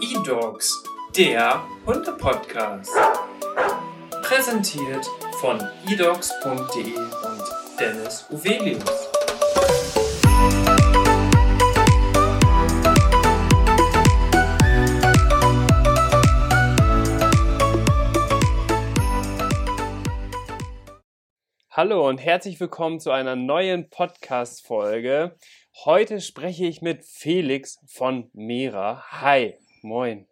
E-Dogs, der Hunde-Podcast. Präsentiert von edogs.de und Dennis Uvelius. Hallo und herzlich willkommen zu einer neuen Podcast-Folge. Heute spreche ich mit Felix von Mera. Hi, moin.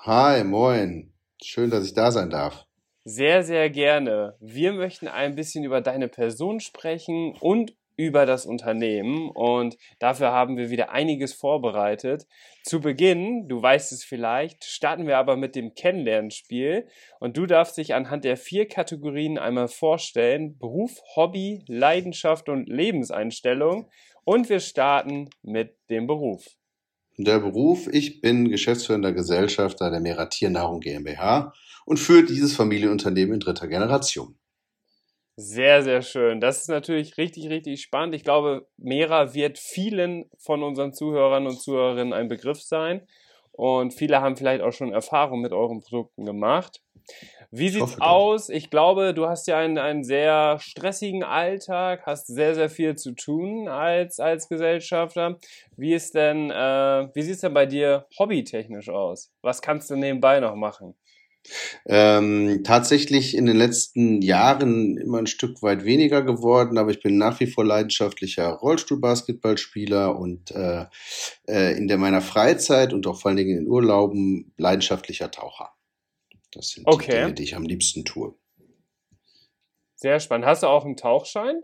Hi, moin. Schön, dass ich da sein darf. Sehr, sehr gerne. Wir möchten ein bisschen über deine Person sprechen und über das Unternehmen und dafür haben wir wieder einiges vorbereitet. Zu Beginn, du weißt es vielleicht, starten wir aber mit dem Kennenlernspiel und du darfst dich anhand der vier Kategorien einmal vorstellen. Beruf, Hobby, Leidenschaft und Lebenseinstellung und wir starten mit dem Beruf. Der Beruf, ich bin geschäftsführender Gesellschafter der Mera Tiernahrung GmbH und führe dieses Familienunternehmen in dritter Generation. Sehr, sehr schön. Das ist natürlich richtig, richtig spannend. Ich glaube, Mera wird vielen von unseren Zuhörern und Zuhörerinnen ein Begriff sein. Und viele haben vielleicht auch schon Erfahrung mit euren Produkten gemacht. Wie sieht's aus? Ich glaube, du hast ja einen, einen sehr stressigen Alltag, hast sehr, sehr viel zu tun als, als Gesellschafter. Wie ist denn, äh, wie sieht's denn bei dir hobbytechnisch aus? Was kannst du nebenbei noch machen? Ähm, tatsächlich in den letzten Jahren immer ein Stück weit weniger geworden, aber ich bin nach wie vor leidenschaftlicher Rollstuhlbasketballspieler und äh, äh, in der meiner Freizeit und auch vor allen Dingen in Urlauben leidenschaftlicher Taucher. Das sind okay. die Dinge, die ich am liebsten tue. Sehr spannend. Hast du auch einen Tauchschein?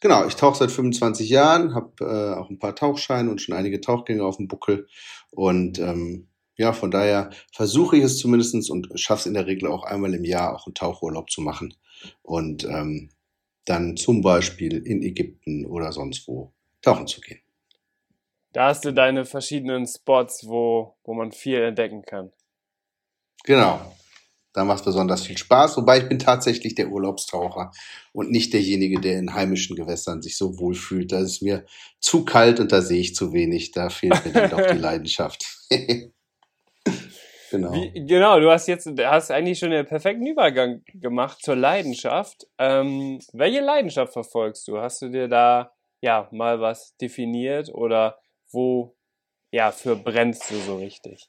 Genau, ich tauche seit 25 Jahren, habe äh, auch ein paar Tauchscheine und schon einige Tauchgänge auf dem Buckel und ähm, ja, von daher versuche ich es zumindestens und schaffe es in der Regel auch einmal im Jahr auch einen Tauchurlaub zu machen und ähm, dann zum Beispiel in Ägypten oder sonst wo tauchen zu gehen. Da hast du deine verschiedenen Spots, wo, wo man viel entdecken kann. Genau. Da macht es besonders viel Spaß, wobei ich bin tatsächlich der Urlaubstaucher und nicht derjenige, der in heimischen Gewässern sich so wohl fühlt. Da ist mir zu kalt und da sehe ich zu wenig. Da fehlt mir dann doch die Leidenschaft. Genau. Wie, genau, du hast jetzt hast eigentlich schon den perfekten Übergang gemacht zur Leidenschaft. Ähm, welche Leidenschaft verfolgst du? Hast du dir da ja mal was definiert oder wo ja für brennst du so richtig?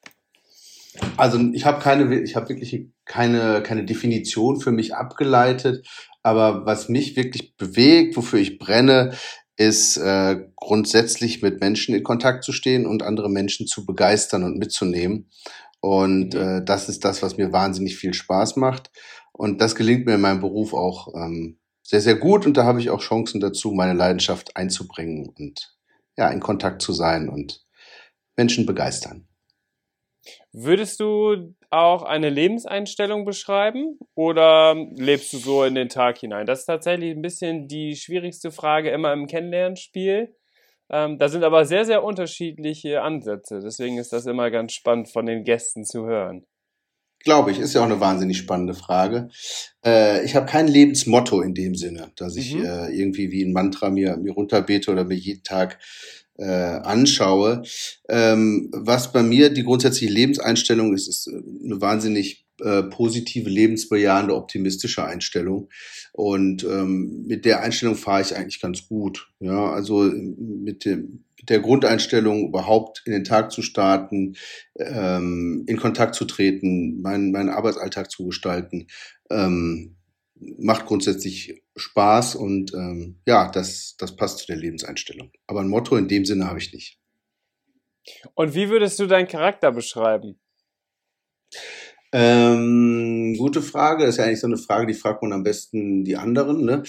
Also ich habe keine, ich habe wirklich keine keine Definition für mich abgeleitet, aber was mich wirklich bewegt, wofür ich brenne, ist äh, grundsätzlich mit Menschen in Kontakt zu stehen und andere Menschen zu begeistern und mitzunehmen. Und mhm. äh, das ist das, was mir wahnsinnig viel Spaß macht. Und das gelingt mir in meinem Beruf auch ähm, sehr, sehr gut. Und da habe ich auch Chancen dazu, meine Leidenschaft einzubringen und ja, in Kontakt zu sein und Menschen begeistern. Würdest du auch eine Lebenseinstellung beschreiben oder lebst du so in den Tag hinein? Das ist tatsächlich ein bisschen die schwierigste Frage immer im Kennenlernspiel. Ähm, da sind aber sehr, sehr unterschiedliche Ansätze. Deswegen ist das immer ganz spannend von den Gästen zu hören. Glaube ich, ist ja auch eine wahnsinnig spannende Frage. Äh, ich habe kein Lebensmotto in dem Sinne, dass ich mhm. äh, irgendwie wie ein Mantra mir, mir runterbete oder mir jeden Tag äh, anschaue. Ähm, was bei mir die grundsätzliche Lebenseinstellung ist, ist eine wahnsinnig äh, positive, lebensbejahende, optimistische Einstellung. Und ähm, mit der Einstellung fahre ich eigentlich ganz gut. Ja, also mit, dem, mit der Grundeinstellung überhaupt in den Tag zu starten, ähm, in Kontakt zu treten, meinen, meinen Arbeitsalltag zu gestalten, ähm, macht grundsätzlich Spaß und ähm, ja, das, das passt zu der Lebenseinstellung. Aber ein Motto in dem Sinne habe ich nicht. Und wie würdest du deinen Charakter beschreiben? Ähm, gute Frage. Das ist ja eigentlich so eine Frage, die fragt man am besten die anderen. Ne?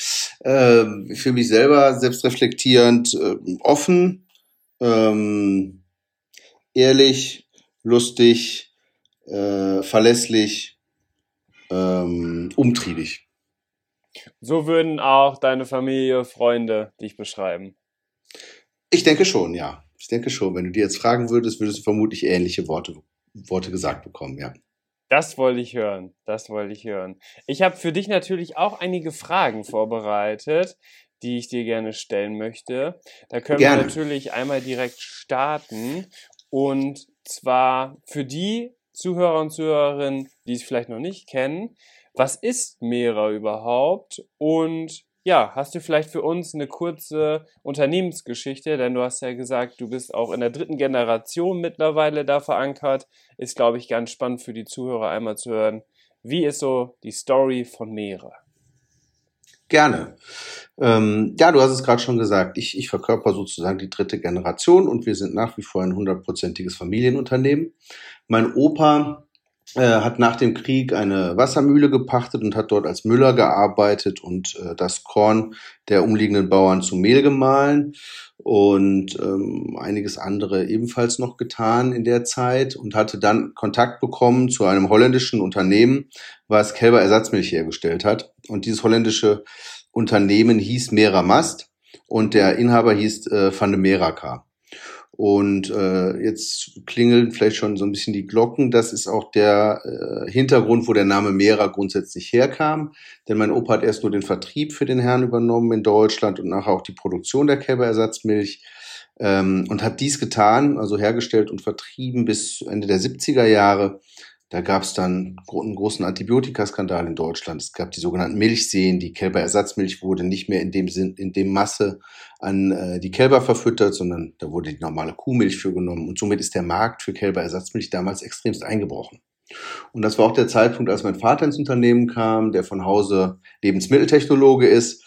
Ähm, für mich selber selbstreflektierend, äh, offen, ähm, ehrlich, lustig, äh, verlässlich, ähm, umtriebig. So würden auch deine Familie, Freunde dich beschreiben. Ich denke schon, ja. Ich denke schon. Wenn du dir jetzt fragen würdest, würdest du vermutlich ähnliche Worte, Worte gesagt bekommen, ja. Das wollte ich hören. Das wollte ich hören. Ich habe für dich natürlich auch einige Fragen vorbereitet, die ich dir gerne stellen möchte. Da können gerne. wir natürlich einmal direkt starten. Und zwar für die Zuhörer und Zuhörerinnen, die es vielleicht noch nicht kennen, was ist Mera überhaupt? Und ja, hast du vielleicht für uns eine kurze Unternehmensgeschichte? Denn du hast ja gesagt, du bist auch in der dritten Generation mittlerweile da verankert. Ist, glaube ich, ganz spannend für die Zuhörer einmal zu hören. Wie ist so die Story von Mera? Gerne. Ähm, ja, du hast es gerade schon gesagt. Ich, ich verkörper sozusagen die dritte Generation und wir sind nach wie vor ein hundertprozentiges Familienunternehmen. Mein Opa äh, hat nach dem Krieg eine Wassermühle gepachtet und hat dort als Müller gearbeitet und äh, das Korn der umliegenden Bauern zu Mehl gemahlen und ähm, einiges andere ebenfalls noch getan in der Zeit und hatte dann Kontakt bekommen zu einem holländischen Unternehmen, was Kälberersatzmilch hergestellt hat. Und dieses holländische Unternehmen hieß Mera Mast und der Inhaber hieß äh, Van de Meraka. Und äh, jetzt klingeln vielleicht schon so ein bisschen die Glocken. Das ist auch der äh, Hintergrund, wo der Name Mera grundsätzlich herkam. Denn mein Opa hat erst nur den Vertrieb für den Herrn übernommen in Deutschland und nachher auch die Produktion der Kälberersatzmilch. Ähm, und hat dies getan, also hergestellt und vertrieben bis Ende der 70er Jahre da gab es dann einen großen Antibiotikaskandal in Deutschland. Es gab die sogenannten Milchseen. Die Kälberersatzmilch wurde nicht mehr in dem Sinn, in dem Masse an äh, die Kälber verfüttert, sondern da wurde die normale Kuhmilch für genommen. Und somit ist der Markt für Kälberersatzmilch damals extremst eingebrochen. Und das war auch der Zeitpunkt, als mein Vater ins Unternehmen kam, der von Hause Lebensmitteltechnologe ist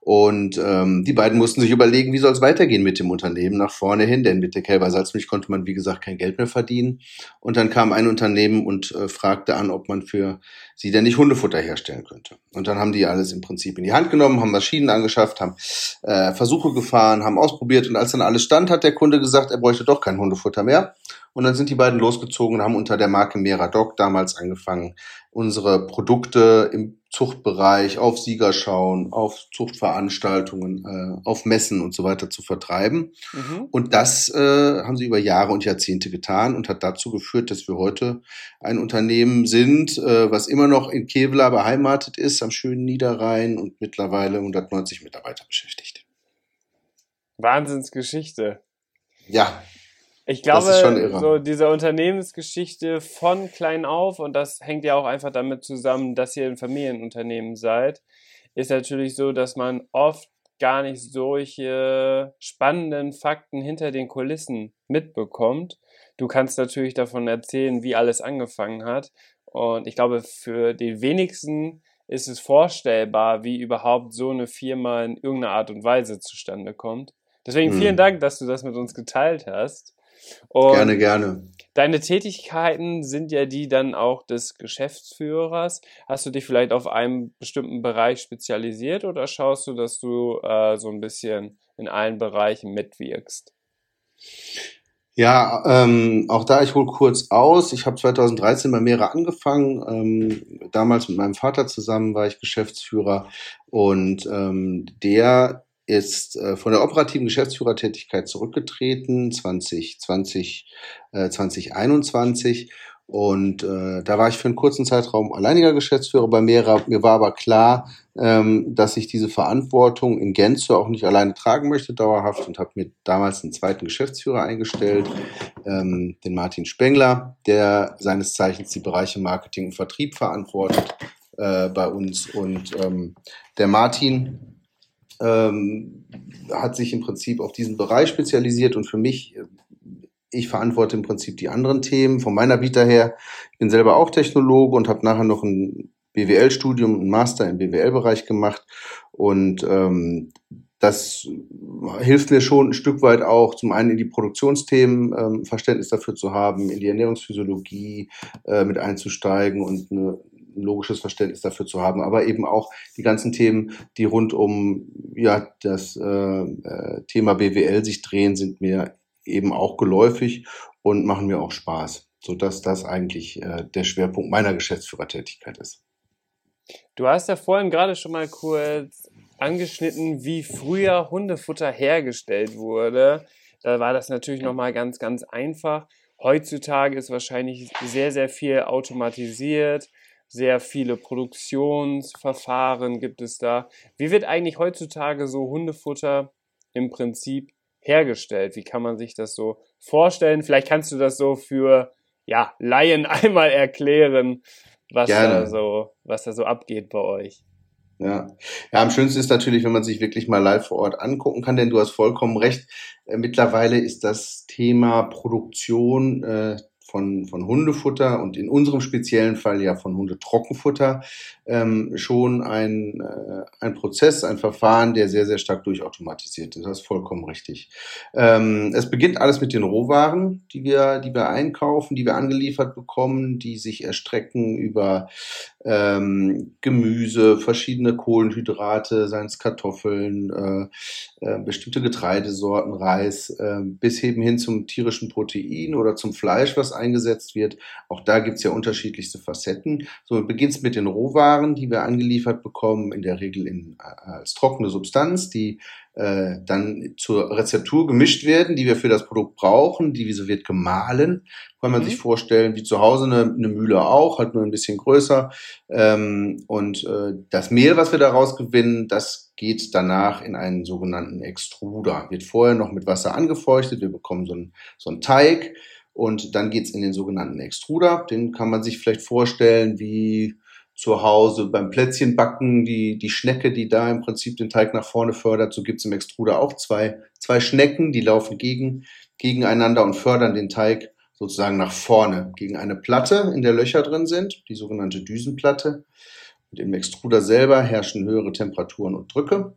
und ähm, die beiden mussten sich überlegen, wie soll es weitergehen mit dem Unternehmen nach vorne hin, denn mit der Kälber Salzmilch konnte man, wie gesagt, kein Geld mehr verdienen. Und dann kam ein Unternehmen und äh, fragte an, ob man für sie denn nicht Hundefutter herstellen könnte. Und dann haben die alles im Prinzip in die Hand genommen, haben Maschinen angeschafft, haben äh, Versuche gefahren, haben ausprobiert und als dann alles stand, hat der Kunde gesagt, er bräuchte doch kein Hundefutter mehr. Und dann sind die beiden losgezogen und haben unter der Marke Meradoc damals angefangen, unsere Produkte im Zuchtbereich auf Siegerschauen, auf Zuchtveranstaltungen, äh, auf Messen und so weiter zu vertreiben. Mhm. Und das äh, haben sie über Jahre und Jahrzehnte getan und hat dazu geführt, dass wir heute ein Unternehmen sind, äh, was immer noch in Kevlar beheimatet ist, am schönen Niederrhein und mittlerweile 190 Mitarbeiter beschäftigt. Wahnsinnsgeschichte. Ja. Ich glaube, so diese Unternehmensgeschichte von klein auf, und das hängt ja auch einfach damit zusammen, dass ihr ein Familienunternehmen seid, ist natürlich so, dass man oft gar nicht solche spannenden Fakten hinter den Kulissen mitbekommt. Du kannst natürlich davon erzählen, wie alles angefangen hat. Und ich glaube, für die wenigsten ist es vorstellbar, wie überhaupt so eine Firma in irgendeiner Art und Weise zustande kommt. Deswegen vielen hm. Dank, dass du das mit uns geteilt hast. Und gerne, gerne. Deine Tätigkeiten sind ja die dann auch des Geschäftsführers. Hast du dich vielleicht auf einen bestimmten Bereich spezialisiert oder schaust du, dass du äh, so ein bisschen in allen Bereichen mitwirkst? Ja, ähm, auch da, ich hole kurz aus. Ich habe 2013 bei Mera angefangen. Ähm, damals mit meinem Vater zusammen war ich Geschäftsführer und ähm, der ist äh, von der operativen Geschäftsführertätigkeit zurückgetreten 2020, äh, 2021 und äh, da war ich für einen kurzen Zeitraum alleiniger Geschäftsführer bei Mera. Mir war aber klar, ähm, dass ich diese Verantwortung in Gänze auch nicht alleine tragen möchte, dauerhaft, und habe mir damals einen zweiten Geschäftsführer eingestellt, ähm, den Martin Spengler, der seines Zeichens die Bereiche Marketing und Vertrieb verantwortet äh, bei uns. Und ähm, der Martin ähm, hat sich im Prinzip auf diesen Bereich spezialisiert und für mich, ich verantworte im Prinzip die anderen Themen von meiner Vita her. Ich bin selber auch Technologe und habe nachher noch ein BWL-Studium, ein Master im BWL-Bereich gemacht und ähm, das hilft mir schon ein Stück weit auch, zum einen in die Produktionsthemen ähm, Verständnis dafür zu haben, in die Ernährungsphysiologie äh, mit einzusteigen und eine, ein logisches Verständnis dafür zu haben, aber eben auch die ganzen Themen, die rund um ja das äh, äh Thema BWL sich drehen, sind mir eben auch geläufig und machen mir auch Spaß, so dass das eigentlich äh, der Schwerpunkt meiner Geschäftsführertätigkeit ist. Du hast ja vorhin gerade schon mal kurz angeschnitten, wie früher Hundefutter hergestellt wurde. Da war das natürlich noch mal ganz ganz einfach. Heutzutage ist wahrscheinlich sehr sehr viel automatisiert sehr viele Produktionsverfahren gibt es da. Wie wird eigentlich heutzutage so Hundefutter im Prinzip hergestellt? Wie kann man sich das so vorstellen? Vielleicht kannst du das so für ja, Laien einmal erklären, was da so, was da so abgeht bei euch. Ja. ja, am schönsten ist natürlich, wenn man sich wirklich mal live vor Ort angucken kann, denn du hast vollkommen recht. Äh, mittlerweile ist das Thema Produktion äh, von, von Hundefutter und in unserem speziellen Fall ja von Hundetrockenfutter ähm, schon ein, äh, ein Prozess, ein Verfahren, der sehr, sehr stark durchautomatisiert ist. Das ist vollkommen richtig. Ähm, es beginnt alles mit den Rohwaren, die wir, die wir einkaufen, die wir angeliefert bekommen, die sich erstrecken über ähm, Gemüse, verschiedene Kohlenhydrate, seien es Kartoffeln, äh, äh, bestimmte Getreidesorten, Reis, äh, bis eben hin zum tierischen Protein oder zum Fleisch, was eingesetzt wird. Auch da gibt's ja unterschiedlichste Facetten. So beginnt mit den Rohwaren, die wir angeliefert bekommen, in der Regel in, äh, als trockene Substanz, die äh, dann zur Rezeptur gemischt werden, die wir für das Produkt brauchen. Diese wird gemahlen. Kann man mhm. sich vorstellen, wie zu Hause eine, eine, Mühle auch, halt nur ein bisschen größer. Ähm, und äh, das Mehl, was wir daraus gewinnen, das geht danach in einen sogenannten Extruder. Wird vorher noch mit Wasser angefeuchtet. Wir bekommen so einen, so einen Teig. Und dann geht's in den sogenannten Extruder. Den kann man sich vielleicht vorstellen wie zu Hause beim Plätzchenbacken, die, die Schnecke, die da im Prinzip den Teig nach vorne fördert. So gibt's im Extruder auch zwei, zwei Schnecken, die laufen gegen, gegeneinander und fördern den Teig sozusagen nach vorne gegen eine Platte, in der Löcher drin sind, die sogenannte Düsenplatte. Und im Extruder selber herrschen höhere Temperaturen und Drücke.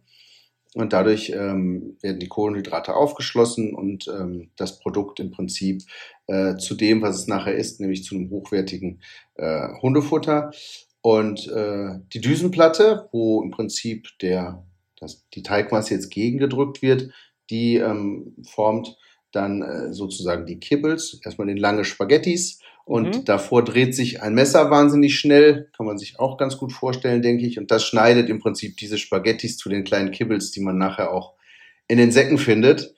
Und dadurch ähm, werden die Kohlenhydrate aufgeschlossen und ähm, das Produkt im Prinzip äh, zu dem, was es nachher ist, nämlich zu einem hochwertigen äh, Hundefutter. Und äh, die Düsenplatte, wo im Prinzip der, das, die Teigmasse jetzt gegengedrückt wird, die ähm, formt dann äh, sozusagen die Kibbles, erstmal den lange Spaghettis und mhm. davor dreht sich ein Messer wahnsinnig schnell, kann man sich auch ganz gut vorstellen, denke ich. Und das schneidet im Prinzip diese Spaghettis zu den kleinen Kibbles, die man nachher auch in den Säcken findet.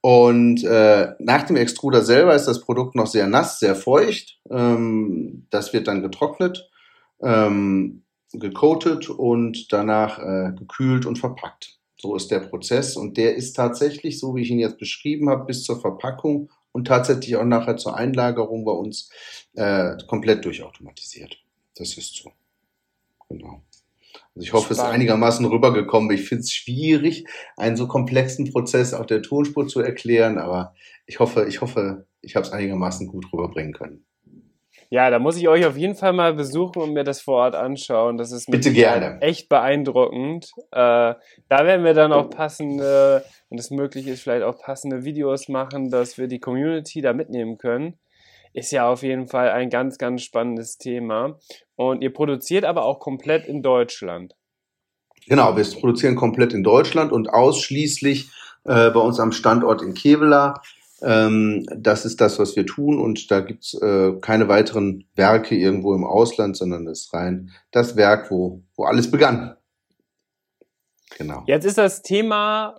Und äh, nach dem Extruder selber ist das Produkt noch sehr nass, sehr feucht. Ähm, das wird dann getrocknet ähm, gecoatet und danach äh, gekühlt und verpackt. So ist der Prozess und der ist tatsächlich, so wie ich ihn jetzt beschrieben habe, bis zur Verpackung und tatsächlich auch nachher zur Einlagerung bei uns äh, komplett durchautomatisiert. Das ist so. Genau. Also ich hoffe, es ist einigermaßen rübergekommen. Ich finde es schwierig, einen so komplexen Prozess auf der Tonspur zu erklären, aber ich hoffe, ich hoffe, ich habe es einigermaßen gut rüberbringen können. Ja, da muss ich euch auf jeden Fall mal besuchen und mir das vor Ort anschauen. Das ist Bitte gerne. echt beeindruckend. Äh, da werden wir dann auch passende, wenn es möglich ist, vielleicht auch passende Videos machen, dass wir die Community da mitnehmen können. Ist ja auf jeden Fall ein ganz, ganz spannendes Thema. Und ihr produziert aber auch komplett in Deutschland. Genau, wir produzieren komplett in Deutschland und ausschließlich äh, bei uns am Standort in Kevela. Ähm, das ist das, was wir tun und da gibt's äh, keine weiteren Werke irgendwo im Ausland, sondern das ist rein das Werk, wo, wo alles begann. Genau. Jetzt ist das Thema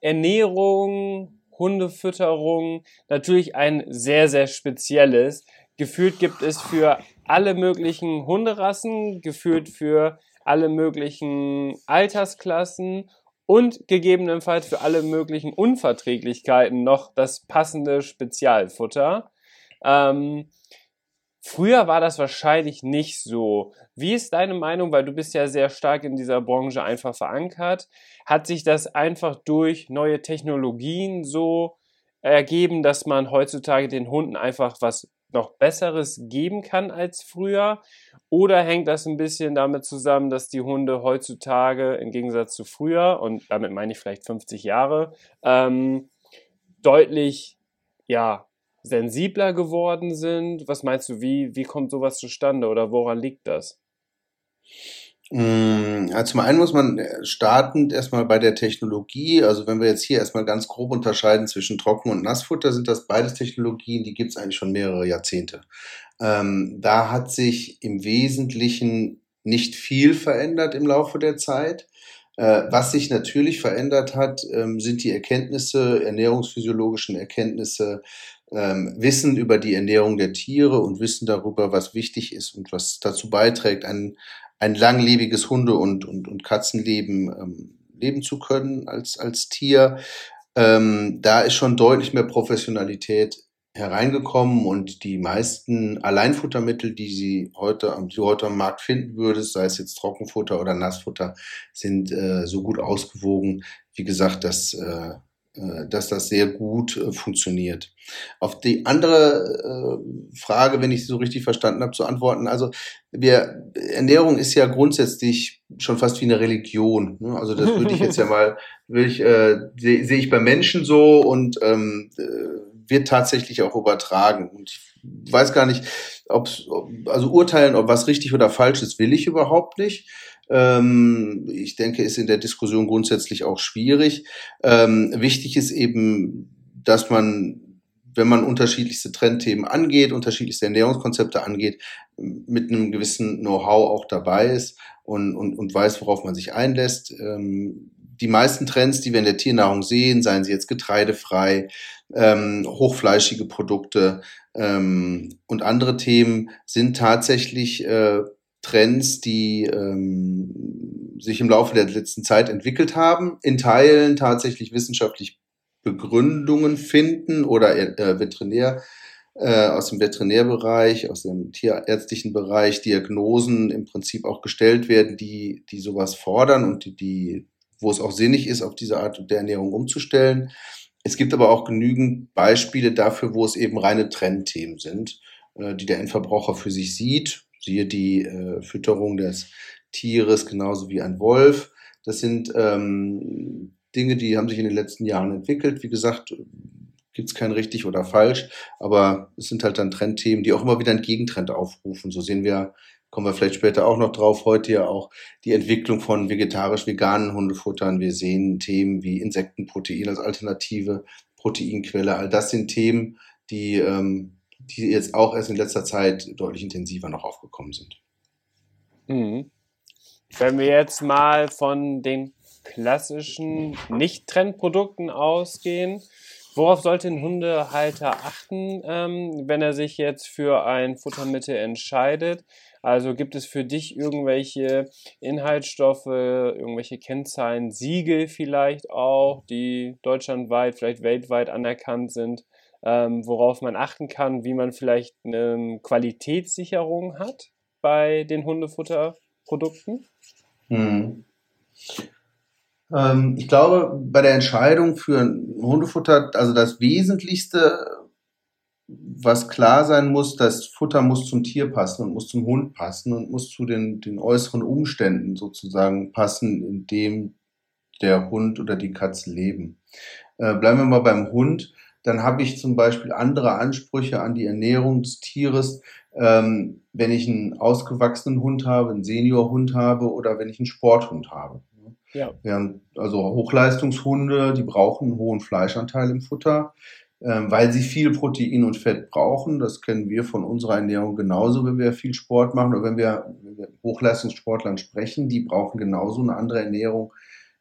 Ernährung, Hundefütterung natürlich ein sehr, sehr spezielles. Gefühlt gibt es für alle möglichen Hunderassen, gefühlt für alle möglichen Altersklassen und gegebenenfalls für alle möglichen Unverträglichkeiten noch das passende Spezialfutter. Ähm, früher war das wahrscheinlich nicht so. Wie ist deine Meinung, weil du bist ja sehr stark in dieser Branche einfach verankert? Hat sich das einfach durch neue Technologien so ergeben, dass man heutzutage den Hunden einfach was noch Besseres geben kann als früher? Oder hängt das ein bisschen damit zusammen, dass die Hunde heutzutage im Gegensatz zu früher, und damit meine ich vielleicht 50 Jahre, ähm, deutlich ja, sensibler geworden sind? Was meinst du, wie, wie kommt sowas zustande oder woran liegt das? Mm, ja, zum einen muss man äh, startend erstmal bei der Technologie, also wenn wir jetzt hier erstmal ganz grob unterscheiden zwischen Trocken- und Nassfutter, sind das beides Technologien, die gibt es eigentlich schon mehrere Jahrzehnte. Ähm, da hat sich im Wesentlichen nicht viel verändert im Laufe der Zeit. Äh, was sich natürlich verändert hat, ähm, sind die Erkenntnisse, ernährungsphysiologischen Erkenntnisse, ähm, Wissen über die Ernährung der Tiere und Wissen darüber, was wichtig ist und was dazu beiträgt, ein, ein langlebiges Hunde- und, und, und Katzenleben ähm, leben zu können als, als Tier. Ähm, da ist schon deutlich mehr Professionalität hereingekommen und die meisten Alleinfuttermittel, die sie heute, die heute am Markt finden würdest, sei es jetzt Trockenfutter oder Nassfutter, sind äh, so gut ausgewogen, wie gesagt, dass, äh, dass das sehr gut äh, funktioniert. Auf die andere äh, Frage, wenn ich sie so richtig verstanden habe, zu antworten, also wir, Ernährung ist ja grundsätzlich schon fast wie eine Religion. Ne? Also das würde ich jetzt ja mal, will ich, äh, sehe seh ich bei Menschen so und ähm, äh, wird tatsächlich auch übertragen. Und ich weiß gar nicht, ob, also urteilen, ob was richtig oder falsch ist, will ich überhaupt nicht. Ähm, ich denke, ist in der Diskussion grundsätzlich auch schwierig. Ähm, wichtig ist eben, dass man wenn man unterschiedlichste Trendthemen angeht, unterschiedlichste Ernährungskonzepte angeht, mit einem gewissen Know-how auch dabei ist und, und, und weiß, worauf man sich einlässt. Ähm, die meisten Trends, die wir in der Tiernahrung sehen, seien sie jetzt getreidefrei, hochfleischige Produkte und andere Themen, sind tatsächlich äh, Trends, die ähm, sich im Laufe der letzten Zeit entwickelt haben, in Teilen tatsächlich wissenschaftlich Begründungen finden oder äh, Veterinär äh, aus dem Veterinärbereich, aus dem tierärztlichen Bereich Diagnosen im Prinzip auch gestellt werden, die, die sowas fordern und die, die wo es auch sinnig ist, auf diese Art der Ernährung umzustellen. Es gibt aber auch genügend Beispiele dafür, wo es eben reine Trendthemen sind, äh, die der Endverbraucher für sich sieht. Siehe die äh, Fütterung des Tieres genauso wie ein Wolf. Das sind ähm, Dinge, die haben sich in den letzten Jahren entwickelt. Wie gesagt, gibt es kein richtig oder falsch, aber es sind halt dann Trendthemen, die auch immer wieder einen Gegentrend aufrufen. So sehen wir kommen wir vielleicht später auch noch drauf, heute ja auch die Entwicklung von vegetarisch-veganen Hundefuttern. Wir sehen Themen wie Insektenprotein als alternative Proteinquelle. All das sind Themen, die, ähm, die jetzt auch erst in letzter Zeit deutlich intensiver noch aufgekommen sind. Mhm. Wenn wir jetzt mal von den klassischen Nicht-Trendprodukten ausgehen, Worauf sollte ein Hundehalter achten, ähm, wenn er sich jetzt für ein Futtermittel entscheidet? Also gibt es für dich irgendwelche Inhaltsstoffe, irgendwelche Kennzahlen, Siegel vielleicht auch, die deutschlandweit, vielleicht weltweit anerkannt sind, ähm, worauf man achten kann, wie man vielleicht eine Qualitätssicherung hat bei den Hundefutterprodukten? Hm. Ähm, ich glaube, bei der Entscheidung für ein Hundefutter, also das Wesentlichste was klar sein muss, das Futter muss zum Tier passen und muss zum Hund passen und muss zu den, den äußeren Umständen sozusagen passen, in dem der Hund oder die Katze leben. Äh, bleiben wir mal beim Hund. Dann habe ich zum Beispiel andere Ansprüche an die Ernährung des Tieres, ähm, wenn ich einen ausgewachsenen Hund habe, einen Seniorhund habe oder wenn ich einen Sporthund habe. Ja. Während, also Hochleistungshunde, die brauchen einen hohen Fleischanteil im Futter. Ähm, weil sie viel Protein und Fett brauchen. Das kennen wir von unserer Ernährung genauso, wenn wir viel Sport machen oder wenn wir, wenn wir Hochleistungssportlern sprechen. Die brauchen genauso eine andere Ernährung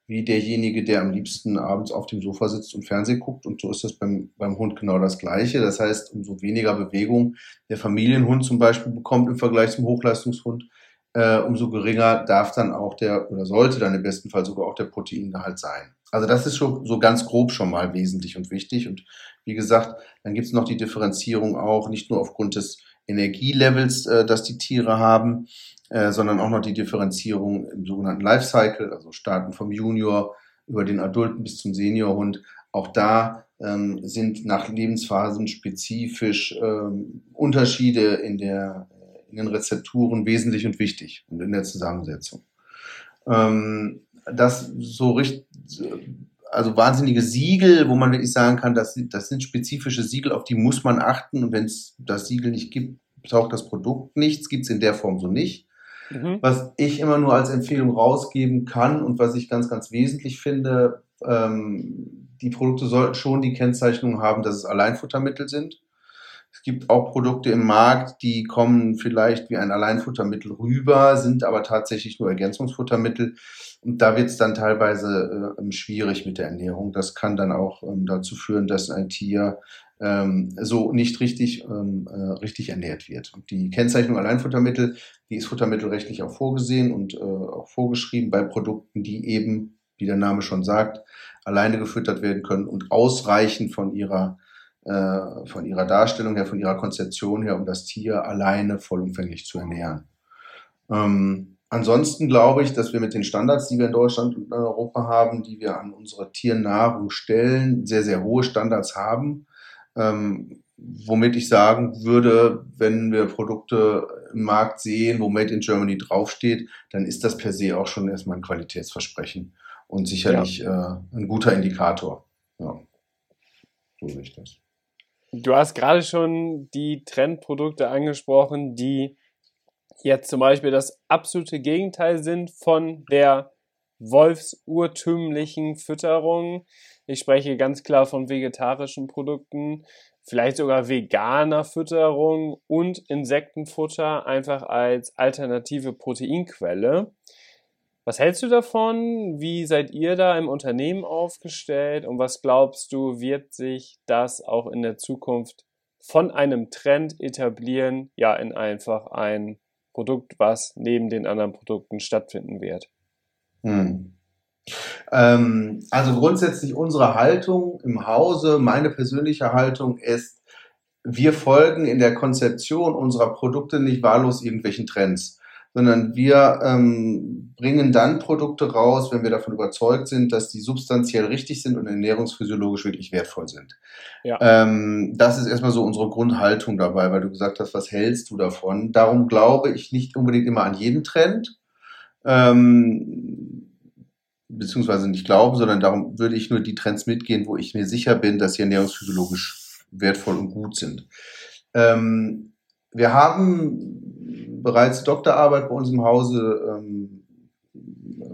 wie derjenige, der am liebsten abends auf dem Sofa sitzt und Fernsehen guckt. Und so ist das beim, beim Hund genau das Gleiche. Das heißt, umso weniger Bewegung der Familienhund zum Beispiel bekommt im Vergleich zum Hochleistungshund, äh, umso geringer darf dann auch der oder sollte dann im besten Fall sogar auch der Proteingehalt sein. Also das ist schon so ganz grob schon mal wesentlich und wichtig. Und wie gesagt, dann gibt es noch die Differenzierung auch nicht nur aufgrund des Energielevels, äh, das die Tiere haben, äh, sondern auch noch die Differenzierung im sogenannten Lifecycle, also starten vom Junior über den Adulten bis zum Seniorhund. Auch da ähm, sind nach Lebensphasen spezifisch ähm, Unterschiede in, der, in den Rezepturen wesentlich und wichtig und in der Zusammensetzung. Ähm, das so richtig, also wahnsinnige Siegel, wo man wirklich sagen kann, das, das sind spezifische Siegel, auf die muss man achten. Und wenn es das Siegel nicht gibt, taucht das Produkt nichts, gibt es in der Form so nicht. Mhm. Was ich immer nur als Empfehlung rausgeben kann und was ich ganz, ganz wesentlich finde, ähm, die Produkte sollten schon die Kennzeichnung haben, dass es Alleinfuttermittel sind. Es gibt auch Produkte im Markt, die kommen vielleicht wie ein Alleinfuttermittel rüber, sind aber tatsächlich nur Ergänzungsfuttermittel. Und da wird es dann teilweise äh, schwierig mit der Ernährung. Das kann dann auch ähm, dazu führen, dass ein Tier ähm, so nicht richtig, ähm, äh, richtig ernährt wird. Und die Kennzeichnung Alleinfuttermittel, die ist futtermittelrechtlich auch vorgesehen und äh, auch vorgeschrieben bei Produkten, die eben, wie der Name schon sagt, alleine gefüttert werden können und ausreichend von ihrer äh, von ihrer Darstellung her, von ihrer Konzeption her, um das Tier alleine vollumfänglich zu ernähren. Ähm, ansonsten glaube ich, dass wir mit den Standards, die wir in Deutschland und in Europa haben, die wir an unsere Tiernahrung stellen, sehr, sehr hohe Standards haben. Ähm, womit ich sagen würde, wenn wir Produkte im Markt sehen, wo Made in Germany draufsteht, dann ist das per se auch schon erstmal ein Qualitätsversprechen und sicherlich ja. äh, ein guter Indikator. Ja. So sehe ich das. Du hast gerade schon die Trendprodukte angesprochen, die jetzt zum Beispiel das absolute Gegenteil sind von der wolfsurtümlichen Fütterung. Ich spreche ganz klar von vegetarischen Produkten, vielleicht sogar veganer Fütterung und Insektenfutter einfach als alternative Proteinquelle. Was hältst du davon? Wie seid ihr da im Unternehmen aufgestellt? Und was glaubst du, wird sich das auch in der Zukunft von einem Trend etablieren, ja, in einfach ein Produkt, was neben den anderen Produkten stattfinden wird? Hm. Ähm, also grundsätzlich unsere Haltung im Hause, meine persönliche Haltung ist, wir folgen in der Konzeption unserer Produkte nicht wahllos irgendwelchen Trends sondern wir ähm, bringen dann Produkte raus, wenn wir davon überzeugt sind, dass die substanziell richtig sind und ernährungsphysiologisch wirklich wertvoll sind. Ja. Ähm, das ist erstmal so unsere Grundhaltung dabei, weil du gesagt hast, was hältst du davon? Darum glaube ich nicht unbedingt immer an jeden Trend. Ähm, beziehungsweise nicht glauben, sondern darum würde ich nur die Trends mitgehen, wo ich mir sicher bin, dass sie ernährungsphysiologisch wertvoll und gut sind. Ähm, wir haben bereits Doktorarbeit bei uns im Hause ähm,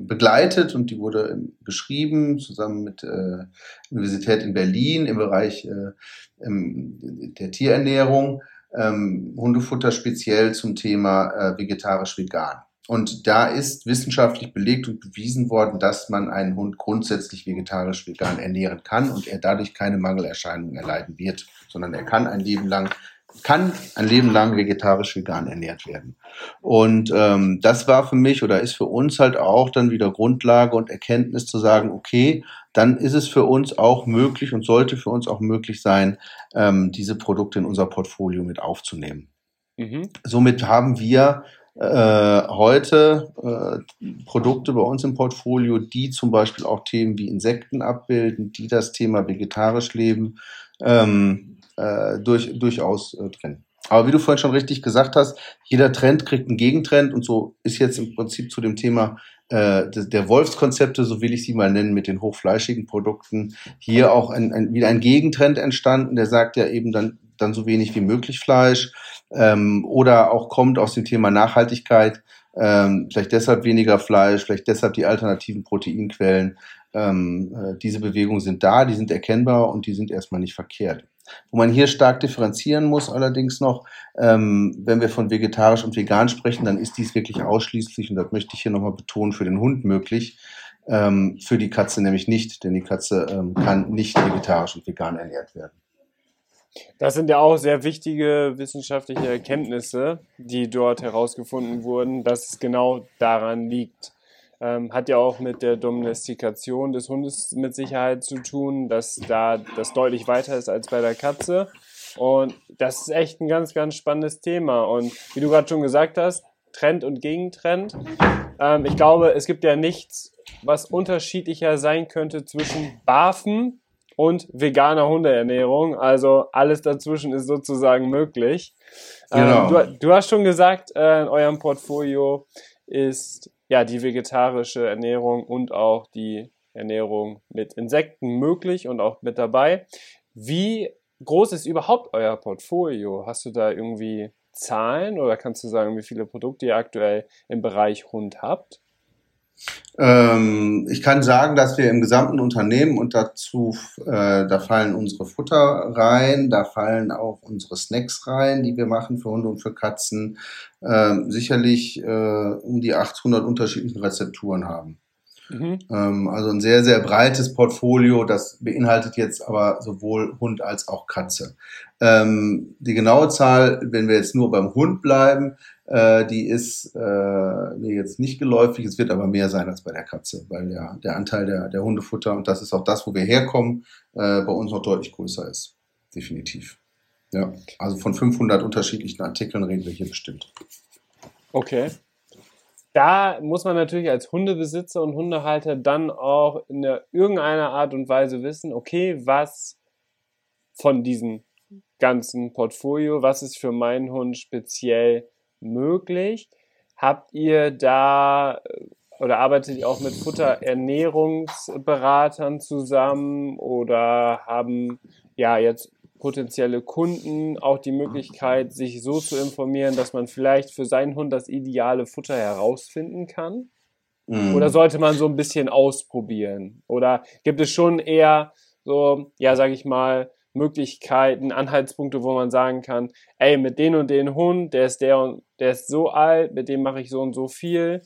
begleitet und die wurde ähm, geschrieben zusammen mit äh, Universität in Berlin im Bereich äh, im, der Tierernährung, ähm, Hundefutter speziell zum Thema äh, vegetarisch-vegan. Und da ist wissenschaftlich belegt und bewiesen worden, dass man einen Hund grundsätzlich vegetarisch-vegan ernähren kann und er dadurch keine Mangelerscheinungen erleiden wird, sondern er kann ein Leben lang kann ein Leben lang vegetarisch vegan ernährt werden. Und ähm, das war für mich oder ist für uns halt auch dann wieder Grundlage und Erkenntnis zu sagen, okay, dann ist es für uns auch möglich und sollte für uns auch möglich sein, ähm, diese Produkte in unser Portfolio mit aufzunehmen. Mhm. Somit haben wir äh, heute äh, Produkte bei uns im Portfolio, die zum Beispiel auch Themen wie Insekten abbilden, die das Thema vegetarisch leben. Ähm, äh, durch, durchaus äh, drin. Aber wie du vorhin schon richtig gesagt hast, jeder Trend kriegt einen Gegentrend und so ist jetzt im Prinzip zu dem Thema äh, der Wolfskonzepte, so will ich sie mal nennen, mit den hochfleischigen Produkten, hier auch ein, ein, wieder ein Gegentrend entstanden, der sagt ja eben dann, dann so wenig wie möglich Fleisch ähm, oder auch kommt aus dem Thema Nachhaltigkeit, ähm, vielleicht deshalb weniger Fleisch, vielleicht deshalb die alternativen Proteinquellen. Ähm, äh, diese Bewegungen sind da, die sind erkennbar und die sind erstmal nicht verkehrt. Wo man hier stark differenzieren muss allerdings noch, ähm, wenn wir von vegetarisch und vegan sprechen, dann ist dies wirklich ausschließlich, und das möchte ich hier nochmal betonen, für den Hund möglich, ähm, für die Katze nämlich nicht, denn die Katze ähm, kann nicht vegetarisch und vegan ernährt werden. Das sind ja auch sehr wichtige wissenschaftliche Erkenntnisse, die dort herausgefunden wurden, dass es genau daran liegt. Ähm, hat ja auch mit der Domestikation des Hundes mit Sicherheit zu tun, dass da das deutlich weiter ist als bei der Katze. Und das ist echt ein ganz, ganz spannendes Thema. Und wie du gerade schon gesagt hast, Trend und Gegentrend. Ähm, ich glaube, es gibt ja nichts, was unterschiedlicher sein könnte zwischen Barfen und veganer Hundeernährung. Also alles dazwischen ist sozusagen möglich. Ähm, genau. Ähm, du, du, hast schon gesagt, äh, in eurem Portfolio ist ja, die vegetarische Ernährung und auch die Ernährung mit Insekten möglich und auch mit dabei. Wie groß ist überhaupt euer Portfolio? Hast du da irgendwie Zahlen oder kannst du sagen, wie viele Produkte ihr aktuell im Bereich Hund habt? Ähm, ich kann sagen, dass wir im gesamten Unternehmen und dazu, äh, da fallen unsere Futter rein, da fallen auch unsere Snacks rein, die wir machen für Hunde und für Katzen, äh, sicherlich äh, um die 800 unterschiedlichen Rezepturen haben. Mhm. Ähm, also ein sehr, sehr breites Portfolio, das beinhaltet jetzt aber sowohl Hund als auch Katze. Ähm, die genaue Zahl, wenn wir jetzt nur beim Hund bleiben, äh, die ist äh, mir jetzt nicht geläufig, es wird aber mehr sein als bei der Katze, weil ja der Anteil der, der Hundefutter, und das ist auch das, wo wir herkommen, äh, bei uns noch deutlich größer ist. Definitiv. Ja, also von 500 unterschiedlichen Artikeln reden wir hier bestimmt. Okay da muss man natürlich als Hundebesitzer und Hundehalter dann auch in der, irgendeiner Art und Weise wissen, okay, was von diesem ganzen Portfolio, was ist für meinen Hund speziell möglich? Habt ihr da oder arbeitet ihr auch mit Futterernährungsberatern zusammen oder haben ja jetzt potenzielle Kunden auch die Möglichkeit, sich so zu informieren, dass man vielleicht für seinen Hund das ideale Futter herausfinden kann? Mhm. Oder sollte man so ein bisschen ausprobieren? Oder gibt es schon eher so, ja, sag ich mal, Möglichkeiten, Anhaltspunkte, wo man sagen kann, ey, mit den und den Hund, der ist der und der ist so alt, mit dem mache ich so und so viel.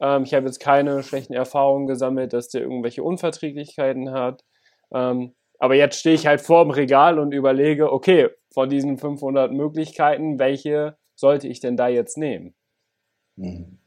Ähm, ich habe jetzt keine schlechten Erfahrungen gesammelt, dass der irgendwelche Unverträglichkeiten hat. Ähm, aber jetzt stehe ich halt vor dem Regal und überlege, okay, von diesen 500 Möglichkeiten, welche sollte ich denn da jetzt nehmen? Mhm.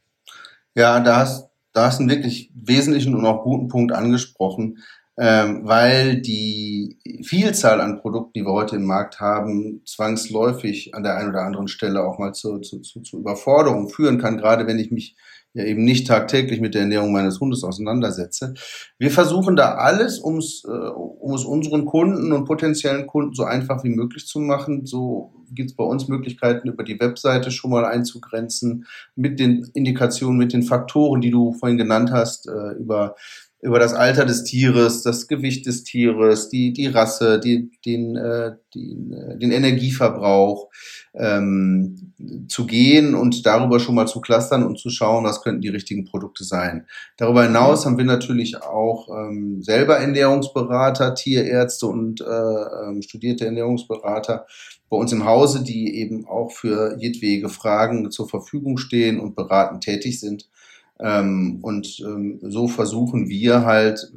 Ja, da hast, da hast du einen wirklich wesentlichen und auch guten Punkt angesprochen, ähm, weil die Vielzahl an Produkten, die wir heute im Markt haben, zwangsläufig an der einen oder anderen Stelle auch mal zu, zu, zu, zu Überforderung führen kann, gerade wenn ich mich ja eben nicht tagtäglich mit der Ernährung meines Hundes auseinandersetze. Wir versuchen da alles, um's, äh, um es unseren Kunden und potenziellen Kunden so einfach wie möglich zu machen. So gibt es bei uns Möglichkeiten, über die Webseite schon mal einzugrenzen, mit den Indikationen, mit den Faktoren, die du vorhin genannt hast, äh, über über das Alter des Tieres, das Gewicht des Tieres, die, die Rasse, die, den, äh, den, äh, den Energieverbrauch ähm, zu gehen und darüber schon mal zu clustern und zu schauen, was könnten die richtigen Produkte sein. Darüber hinaus haben wir natürlich auch ähm, selber Ernährungsberater, Tierärzte und äh, ähm, studierte Ernährungsberater bei uns im Hause, die eben auch für jedwege Fragen zur Verfügung stehen und beratend tätig sind. Ähm, und ähm, so versuchen wir halt,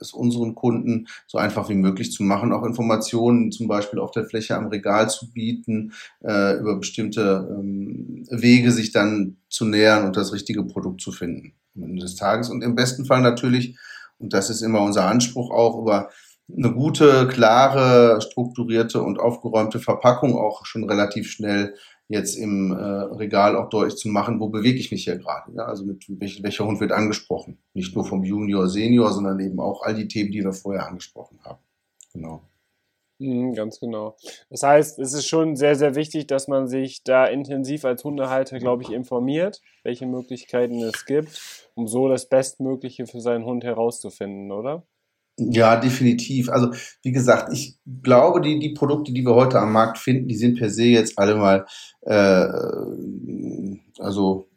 es unseren Kunden so einfach wie möglich zu machen, auch Informationen zum Beispiel auf der Fläche am Regal zu bieten, äh, über bestimmte ähm, Wege sich dann zu nähern und das richtige Produkt zu finden am Ende des Tages. Und im besten Fall natürlich, und das ist immer unser Anspruch auch, über eine gute, klare, strukturierte und aufgeräumte Verpackung auch schon relativ schnell jetzt im äh, Regal auch deutlich zu machen, wo bewege ich mich hier gerade. Ja? Also mit welch, welcher Hund wird angesprochen. Nicht nur vom Junior, Senior, sondern eben auch all die Themen, die wir vorher angesprochen haben. Genau. Mhm, ganz genau. Das heißt, es ist schon sehr, sehr wichtig, dass man sich da intensiv als Hundehalter, glaube ich, informiert, welche Möglichkeiten es gibt, um so das Bestmögliche für seinen Hund herauszufinden, oder? Ja, definitiv. Also wie gesagt, ich glaube, die, die Produkte, die wir heute am Markt finden, die sind per se jetzt alle mal äh, also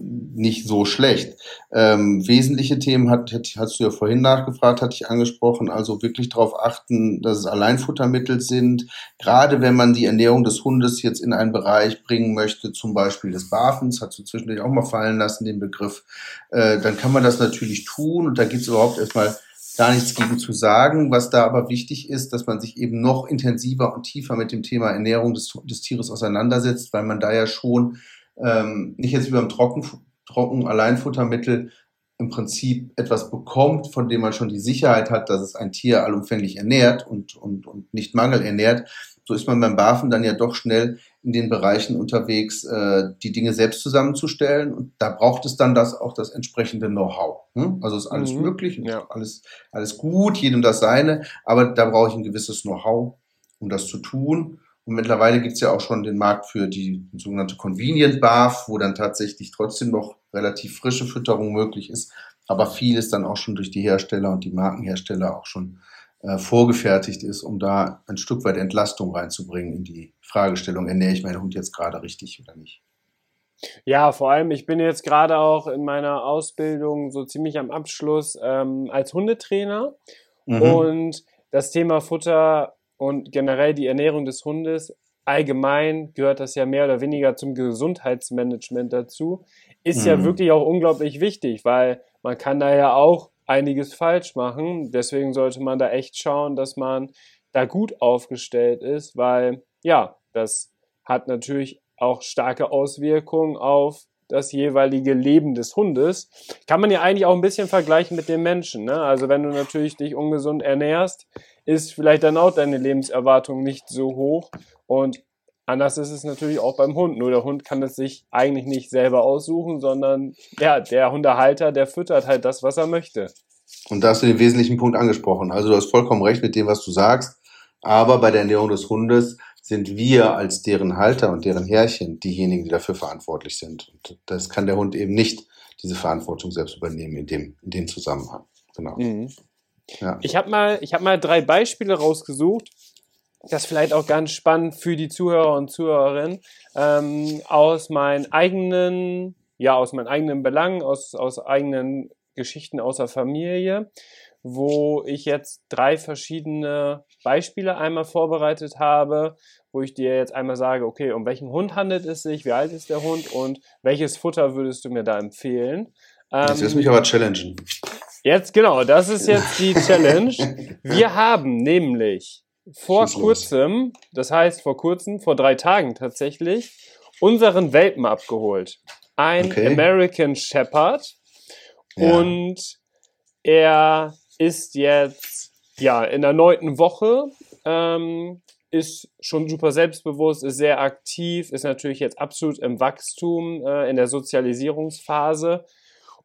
nicht so schlecht. Ähm, wesentliche Themen hat, hat, hast du ja vorhin nachgefragt, hatte ich angesprochen, also wirklich darauf achten, dass es Alleinfuttermittel sind. Gerade wenn man die Ernährung des Hundes jetzt in einen Bereich bringen möchte, zum Beispiel des Barfens, hast du zwischendurch auch mal fallen lassen, den Begriff, äh, dann kann man das natürlich tun und da gibt es überhaupt erstmal gar nichts gegen zu sagen. Was da aber wichtig ist, dass man sich eben noch intensiver und tiefer mit dem Thema Ernährung des, des Tieres auseinandersetzt, weil man da ja schon ähm, nicht jetzt wie beim Trocken, Trocken Alleinfuttermittel im Prinzip etwas bekommt, von dem man schon die Sicherheit hat, dass es ein Tier allumfänglich ernährt und, und, und nicht mangelernährt, so ist man beim BAFen dann ja doch schnell in den Bereichen unterwegs, äh, die Dinge selbst zusammenzustellen. Und da braucht es dann das auch das entsprechende Know-how. Hm? Also ist alles mhm. möglich, ja. alles, alles gut, jedem das seine, aber da brauche ich ein gewisses Know-how, um das zu tun. Und mittlerweile gibt es ja auch schon den Markt für die sogenannte Convenient Bath, wo dann tatsächlich trotzdem noch relativ frische Fütterung möglich ist. Aber vieles dann auch schon durch die Hersteller und die Markenhersteller auch schon äh, vorgefertigt ist, um da ein Stück weit Entlastung reinzubringen in die Fragestellung, ernähre ich meinen Hund jetzt gerade richtig oder nicht. Ja, vor allem, ich bin jetzt gerade auch in meiner Ausbildung so ziemlich am Abschluss ähm, als Hundetrainer. Mhm. Und das Thema Futter und generell die Ernährung des Hundes, allgemein gehört das ja mehr oder weniger zum Gesundheitsmanagement dazu, ist mhm. ja wirklich auch unglaublich wichtig, weil man kann da ja auch einiges falsch machen. Deswegen sollte man da echt schauen, dass man da gut aufgestellt ist, weil ja, das hat natürlich auch starke Auswirkungen auf das jeweilige Leben des Hundes. Kann man ja eigentlich auch ein bisschen vergleichen mit dem Menschen. Ne? Also wenn du natürlich dich ungesund ernährst, ist vielleicht dann auch deine Lebenserwartung nicht so hoch. Und anders ist es natürlich auch beim Hund. Nur der Hund kann es sich eigentlich nicht selber aussuchen, sondern ja, der Hundehalter, der füttert halt das, was er möchte. Und da hast du den wesentlichen Punkt angesprochen. Also du hast vollkommen recht mit dem, was du sagst. Aber bei der Ernährung des Hundes sind wir als deren Halter und deren Herrchen diejenigen, die dafür verantwortlich sind. Und das kann der Hund eben nicht diese Verantwortung selbst übernehmen in dem, in dem Zusammenhang. Genau. Mhm. Ja. Ich habe mal, hab mal drei Beispiele rausgesucht. Das ist vielleicht auch ganz spannend für die Zuhörer und Zuhörerinnen ähm, aus meinen eigenen, ja, aus meinen eigenen Belangen, aus, aus eigenen Geschichten aus der Familie wo ich jetzt drei verschiedene Beispiele einmal vorbereitet habe, wo ich dir jetzt einmal sage, okay, um welchen Hund handelt es sich, wie alt ist der Hund und welches Futter würdest du mir da empfehlen? Jetzt wirst du mich aber challengen. Jetzt, genau, das ist jetzt die Challenge. Wir haben nämlich vor Schieß kurzem, los. das heißt vor kurzem, vor drei Tagen tatsächlich, unseren Welpen abgeholt. Ein okay. American Shepherd. Ja. Und er ist jetzt ja in der neunten Woche, ähm, ist schon super selbstbewusst, ist sehr aktiv, ist natürlich jetzt absolut im Wachstum, äh, in der Sozialisierungsphase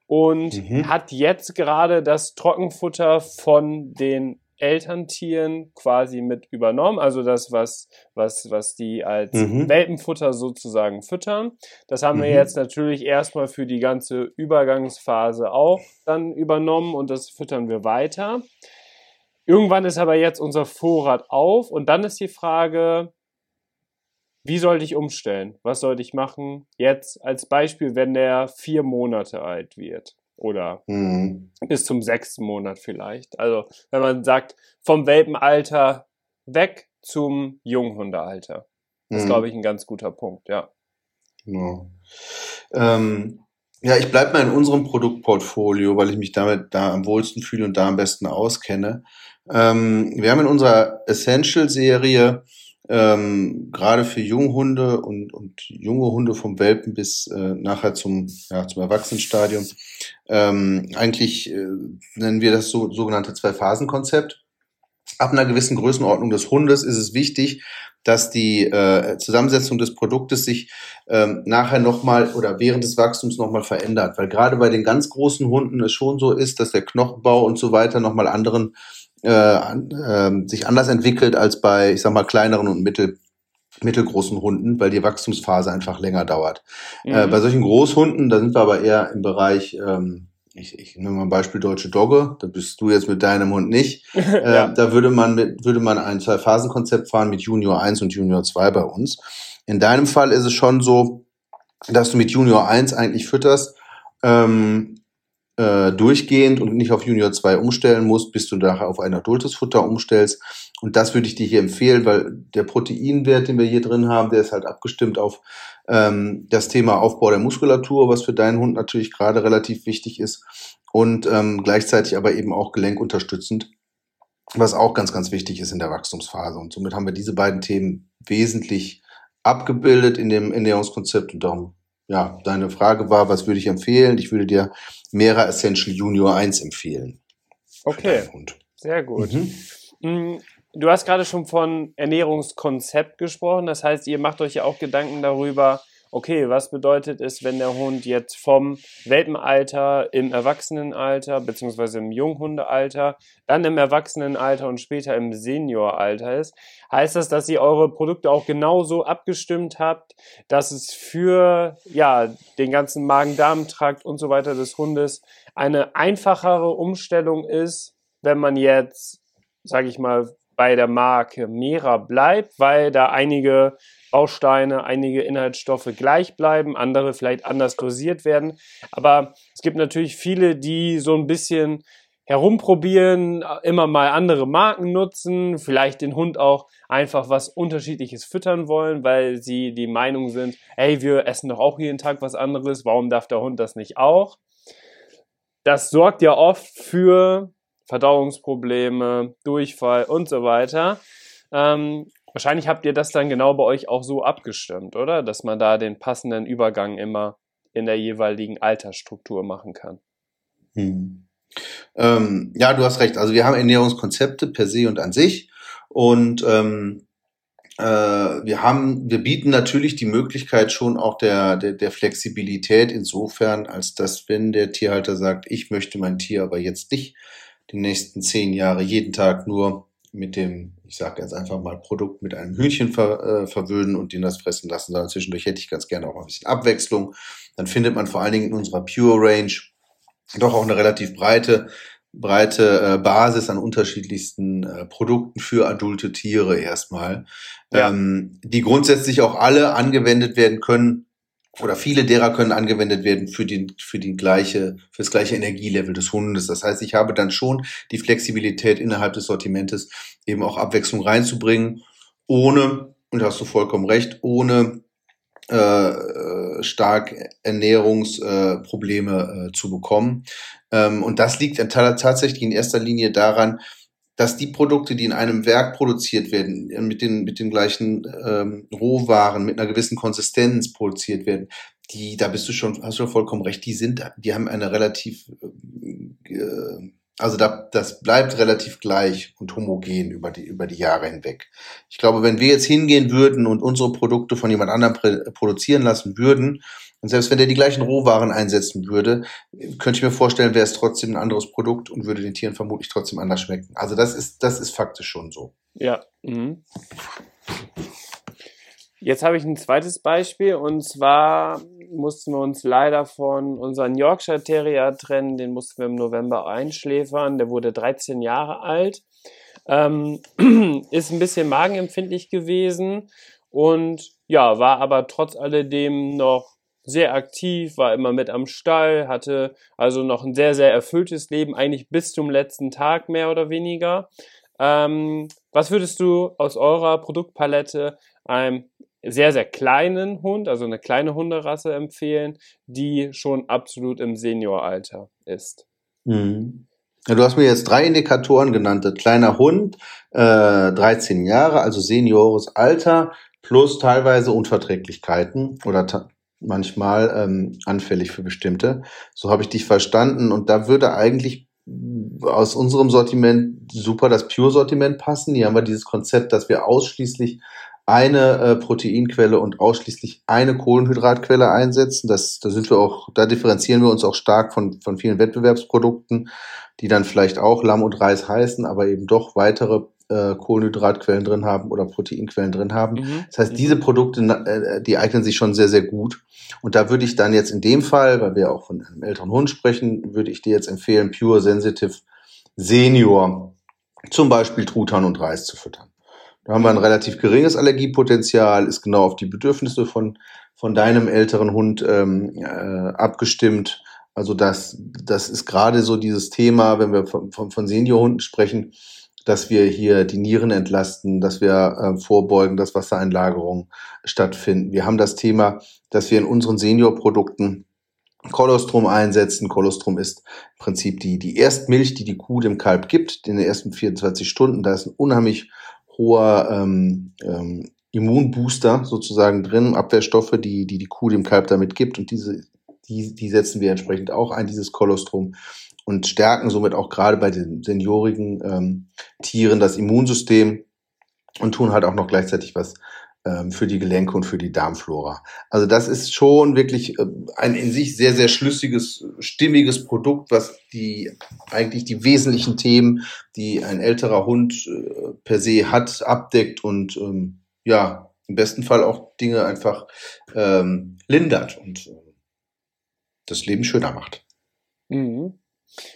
und mhm. hat jetzt gerade das Trockenfutter von den Elterntieren quasi mit übernommen, also das, was, was, was die als mhm. Welpenfutter sozusagen füttern. Das haben mhm. wir jetzt natürlich erstmal für die ganze Übergangsphase auch dann übernommen und das füttern wir weiter. Irgendwann ist aber jetzt unser Vorrat auf und dann ist die Frage, wie sollte ich umstellen? Was sollte ich machen? Jetzt als Beispiel, wenn der vier Monate alt wird oder mhm. bis zum sechsten Monat vielleicht. Also wenn man sagt, vom Welpenalter weg zum Junghundealter. Das ist, mhm. glaube ich, ein ganz guter Punkt, ja. Genau. Ähm, ja, ich bleibe mal in unserem Produktportfolio, weil ich mich damit da am wohlsten fühle und da am besten auskenne. Ähm, wir haben in unserer Essential-Serie ähm, gerade für Junghunde und, und junge Hunde vom Welpen bis äh, nachher zum, ja, zum Erwachsenenstadium. Ähm, eigentlich äh, nennen wir das so, sogenannte Zwei-Phasen-Konzept. Ab einer gewissen Größenordnung des Hundes ist es wichtig, dass die äh, Zusammensetzung des Produktes sich ähm, nachher nochmal oder während des Wachstums nochmal verändert. Weil gerade bei den ganz großen Hunden es schon so ist, dass der Knochenbau und so weiter nochmal anderen äh, äh, sich anders entwickelt als bei, ich sag mal, kleineren und mittel, mittelgroßen Hunden, weil die Wachstumsphase einfach länger dauert. Äh, mhm. Äh, bei solchen Großhunden, da sind wir aber eher im Bereich, ähm, ich, ich nehme mal ein Beispiel deutsche Dogge, da bist du jetzt mit deinem Hund nicht. Äh, ja. Da würde man mit, würde man ein Zwei-Phasen-Konzept fahren mit Junior 1 und Junior 2 bei uns. In deinem Fall ist es schon so, dass du mit Junior 1 eigentlich fütterst, ähm, äh, durchgehend und nicht auf Junior 2 umstellen musst, bis du nachher auf ein adultes Futter umstellst. Und das würde ich dir hier empfehlen, weil der Proteinwert, den wir hier drin haben, der ist halt abgestimmt auf ähm, das Thema Aufbau der Muskulatur, was für deinen Hund natürlich gerade relativ wichtig ist und ähm, gleichzeitig aber eben auch gelenkunterstützend, was auch ganz, ganz wichtig ist in der Wachstumsphase. Und somit haben wir diese beiden Themen wesentlich abgebildet in dem Ernährungskonzept und darum ja, deine Frage war, was würde ich empfehlen? Ich würde dir Mera Essential Junior 1 empfehlen. Okay. Sehr gut. Mhm. Mm, du hast gerade schon von Ernährungskonzept gesprochen. Das heißt, ihr macht euch ja auch Gedanken darüber, okay, was bedeutet es, wenn der Hund jetzt vom Welpenalter im Erwachsenenalter beziehungsweise im Junghundealter, dann im Erwachsenenalter und später im Senioralter ist? Heißt das, dass ihr eure Produkte auch genauso abgestimmt habt, dass es für ja, den ganzen Magen-Darm-Trakt und so weiter des Hundes eine einfachere Umstellung ist, wenn man jetzt, sage ich mal, bei der Marke Mera bleibt, weil da einige Bausteine, einige Inhaltsstoffe gleich bleiben, andere vielleicht anders dosiert werden. Aber es gibt natürlich viele, die so ein bisschen herumprobieren, immer mal andere Marken nutzen, vielleicht den Hund auch einfach was Unterschiedliches füttern wollen, weil sie die Meinung sind, hey, wir essen doch auch jeden Tag was anderes, warum darf der Hund das nicht auch? Das sorgt ja oft für Verdauungsprobleme, Durchfall und so weiter. Ähm, wahrscheinlich habt ihr das dann genau bei euch auch so abgestimmt, oder? Dass man da den passenden Übergang immer in der jeweiligen Altersstruktur machen kann. Hm. Ähm, ja, du hast recht. Also wir haben Ernährungskonzepte per se und an sich. Und ähm, äh, wir haben, wir bieten natürlich die Möglichkeit schon auch der, der, der Flexibilität insofern, als dass, wenn der Tierhalter sagt, ich möchte mein Tier aber jetzt nicht die nächsten zehn Jahre jeden Tag nur mit dem, ich sage jetzt einfach mal, Produkt mit einem Hühnchen ver, äh, verwöhnen und den das fressen lassen, sondern zwischendurch hätte ich ganz gerne auch ein bisschen Abwechslung. Dann findet man vor allen Dingen in unserer Pure Range doch auch eine relativ breite breite äh, Basis an unterschiedlichsten äh, Produkten für adulte Tiere erstmal, ja. ähm, die grundsätzlich auch alle angewendet werden können oder viele derer können angewendet werden für die für die gleiche für das gleiche Energielevel des Hundes. Das heißt, ich habe dann schon die Flexibilität innerhalb des Sortimentes eben auch Abwechslung reinzubringen, ohne und da hast du vollkommen recht, ohne äh, stark Ernährungsprobleme äh, zu bekommen. Ähm, und das liegt tatsächlich in erster Linie daran, dass die Produkte, die in einem Werk produziert werden, mit den, mit den gleichen ähm, Rohwaren, mit einer gewissen Konsistenz produziert werden, die, da bist du schon, hast du vollkommen recht, die sind, die haben eine relativ äh, also da, das bleibt relativ gleich und homogen über die, über die Jahre hinweg. Ich glaube, wenn wir jetzt hingehen würden und unsere Produkte von jemand anderem produzieren lassen würden, und selbst wenn der die gleichen Rohwaren einsetzen würde, könnte ich mir vorstellen, wäre es trotzdem ein anderes Produkt und würde den Tieren vermutlich trotzdem anders schmecken. Also das ist, das ist faktisch schon so. Ja. Mhm. Jetzt habe ich ein zweites Beispiel und zwar mussten wir uns leider von unserem Yorkshire Terrier trennen. Den mussten wir im November einschläfern. Der wurde 13 Jahre alt. Ähm, ist ein bisschen magenempfindlich gewesen und ja, war aber trotz alledem noch sehr aktiv, war immer mit am Stall, hatte also noch ein sehr, sehr erfülltes Leben, eigentlich bis zum letzten Tag mehr oder weniger. Ähm, was würdest du aus eurer Produktpalette einem sehr, sehr kleinen Hund, also eine kleine Hunderasse empfehlen, die schon absolut im Senioralter ist. Mhm. Ja, du hast mir jetzt drei Indikatoren genannt. Kleiner Hund, äh, 13 Jahre, also seniores Alter, plus teilweise Unverträglichkeiten oder manchmal ähm, anfällig für bestimmte. So habe ich dich verstanden. Und da würde eigentlich aus unserem Sortiment super das Pure-Sortiment passen. Hier haben wir dieses Konzept, dass wir ausschließlich eine äh, Proteinquelle und ausschließlich eine Kohlenhydratquelle einsetzen. Das, da sind wir auch, da differenzieren wir uns auch stark von, von vielen Wettbewerbsprodukten, die dann vielleicht auch Lamm und Reis heißen, aber eben doch weitere äh, Kohlenhydratquellen drin haben oder Proteinquellen drin haben. Mhm. Das heißt, mhm. diese Produkte, äh, die eignen sich schon sehr, sehr gut. Und da würde ich dann jetzt in dem Fall, weil wir auch von einem älteren Hund sprechen, würde ich dir jetzt empfehlen, Pure Sensitive Senior zum Beispiel Truthahn und Reis zu füttern. Da haben wir ein relativ geringes Allergiepotenzial, ist genau auf die Bedürfnisse von, von deinem älteren Hund ähm, äh, abgestimmt. Also das, das ist gerade so dieses Thema, wenn wir von, von, Seniorhunden sprechen, dass wir hier die Nieren entlasten, dass wir äh, vorbeugen, dass Wassereinlagerungen stattfinden. Wir haben das Thema, dass wir in unseren Seniorprodukten Kolostrum einsetzen. Kolostrum ist im Prinzip die, die Erstmilch, die die Kuh dem Kalb gibt, in den ersten 24 Stunden. Da ist ein unheimlich hoher ähm, ähm, Immunbooster sozusagen drin, Abwehrstoffe, die, die die Kuh dem Kalb damit gibt. Und diese, die, die setzen wir entsprechend auch ein, dieses Kolostrum, und stärken somit auch gerade bei den seniorigen ähm, Tieren das Immunsystem und tun halt auch noch gleichzeitig was für die Gelenke und für die Darmflora. Also das ist schon wirklich äh, ein in sich sehr, sehr schlüssiges, stimmiges Produkt, was die eigentlich die wesentlichen Themen, die ein älterer Hund äh, per se hat, abdeckt und ähm, ja, im besten Fall auch Dinge einfach ähm, lindert und äh, das Leben schöner macht. Mhm.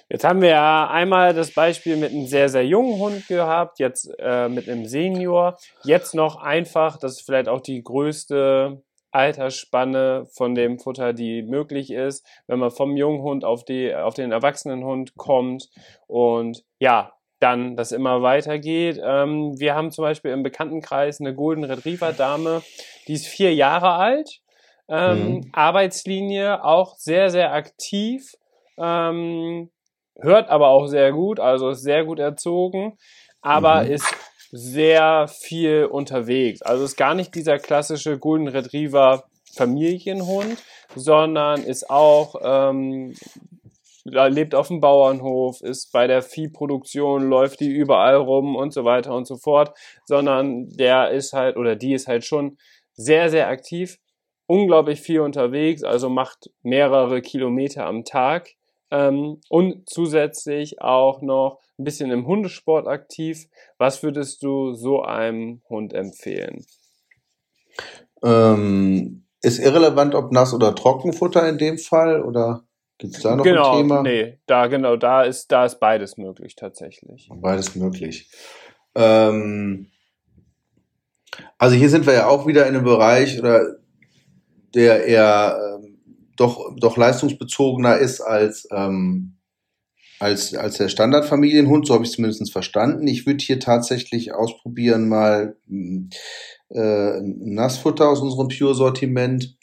Jetzt haben wir ja einmal das Beispiel mit einem sehr, sehr jungen Hund gehabt, jetzt äh, mit einem Senior. Jetzt noch einfach, das ist vielleicht auch die größte Altersspanne von dem Futter, die möglich ist, wenn man vom jungen Hund auf, die, auf den erwachsenen Hund kommt und ja, dann das immer weitergeht. Ähm, wir haben zum Beispiel im Bekanntenkreis eine Golden Retriever Dame, die ist vier Jahre alt, ähm, mhm. Arbeitslinie auch sehr, sehr aktiv ähm, hört aber auch sehr gut, also ist sehr gut erzogen, aber mhm. ist sehr viel unterwegs. Also ist gar nicht dieser klassische Golden Retriever Familienhund, sondern ist auch ähm, lebt auf dem Bauernhof, ist bei der Viehproduktion, läuft die überall rum und so weiter und so fort, sondern der ist halt oder die ist halt schon sehr, sehr aktiv, unglaublich viel unterwegs, also macht mehrere Kilometer am Tag ähm, und zusätzlich auch noch ein bisschen im Hundesport aktiv. Was würdest du so einem Hund empfehlen? Ähm, ist irrelevant, ob Nass- oder Trockenfutter in dem Fall oder gibt es da noch genau, ein Thema? Nee, da genau, da ist, da ist beides möglich tatsächlich. Beides möglich. Ähm, also hier sind wir ja auch wieder in einem Bereich oder der eher doch, doch leistungsbezogener ist als, ähm, als, als der Standardfamilienhund, so habe ich es zumindest verstanden. Ich würde hier tatsächlich ausprobieren, mal äh, Nassfutter aus unserem Pure-Sortiment,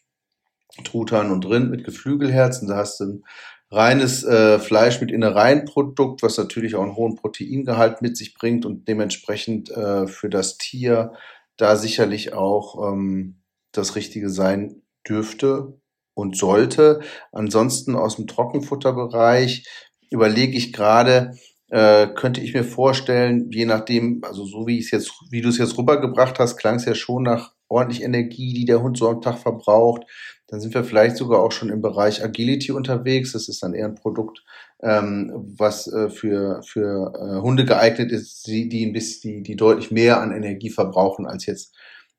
Truthahn und Rind mit Geflügelherzen. Da hast du ein reines äh, Fleisch mit Innereienprodukt, was natürlich auch einen hohen Proteingehalt mit sich bringt und dementsprechend äh, für das Tier da sicherlich auch ähm, das Richtige sein dürfte und sollte. Ansonsten aus dem Trockenfutterbereich überlege ich gerade, äh, könnte ich mir vorstellen, je nachdem, also so wie ich es jetzt, wie du es jetzt rübergebracht hast, klang es ja schon nach ordentlich Energie, die der Hund so am Tag verbraucht. Dann sind wir vielleicht sogar auch schon im Bereich Agility unterwegs. Das ist dann eher ein Produkt, ähm, was äh, für, für äh, Hunde geeignet ist, die, die, ein bisschen, die, die deutlich mehr an Energie verbrauchen als jetzt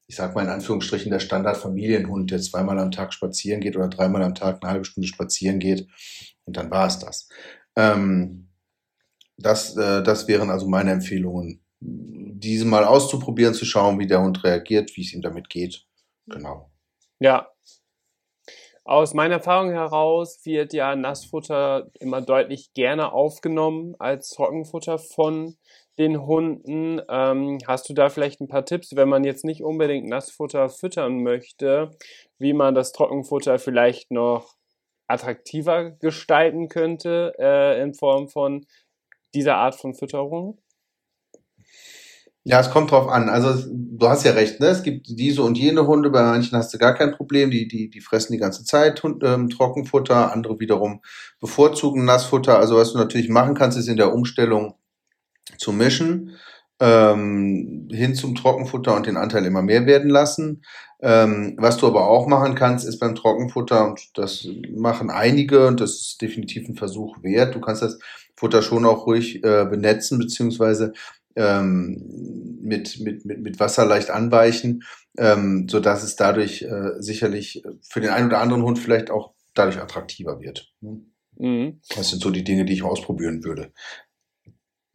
ich sag mal in Anführungsstrichen, der Standardfamilienhund, der zweimal am Tag spazieren geht oder dreimal am Tag eine halbe Stunde spazieren geht. Und dann war es das. Ähm, das, äh, das wären also meine Empfehlungen. Diese mal auszuprobieren, zu schauen, wie der Hund reagiert, wie es ihm damit geht. Genau. Ja. Aus meiner Erfahrung heraus wird ja Nassfutter immer deutlich gerne aufgenommen als Trockenfutter von den Hunden. Ähm, hast du da vielleicht ein paar Tipps, wenn man jetzt nicht unbedingt Nassfutter füttern möchte, wie man das Trockenfutter vielleicht noch attraktiver gestalten könnte äh, in Form von dieser Art von Fütterung? Ja, es kommt drauf an. Also du hast ja recht, ne? Es gibt diese und jene Hunde, bei manchen hast du gar kein Problem, die, die, die fressen die ganze Zeit Hund, ähm, Trockenfutter, andere wiederum bevorzugen Nassfutter. Also was du natürlich machen kannst, ist in der Umstellung zu mischen, ähm, hin zum Trockenfutter und den Anteil immer mehr werden lassen. Ähm, was du aber auch machen kannst, ist beim Trockenfutter, und das machen einige, und das ist definitiv ein Versuch wert, du kannst das Futter schon auch ruhig äh, benetzen, beziehungsweise ähm, mit, mit, mit, mit Wasser leicht anweichen, ähm, so dass es dadurch äh, sicherlich für den einen oder anderen Hund vielleicht auch dadurch attraktiver wird. Mhm. Das sind so die Dinge, die ich ausprobieren würde.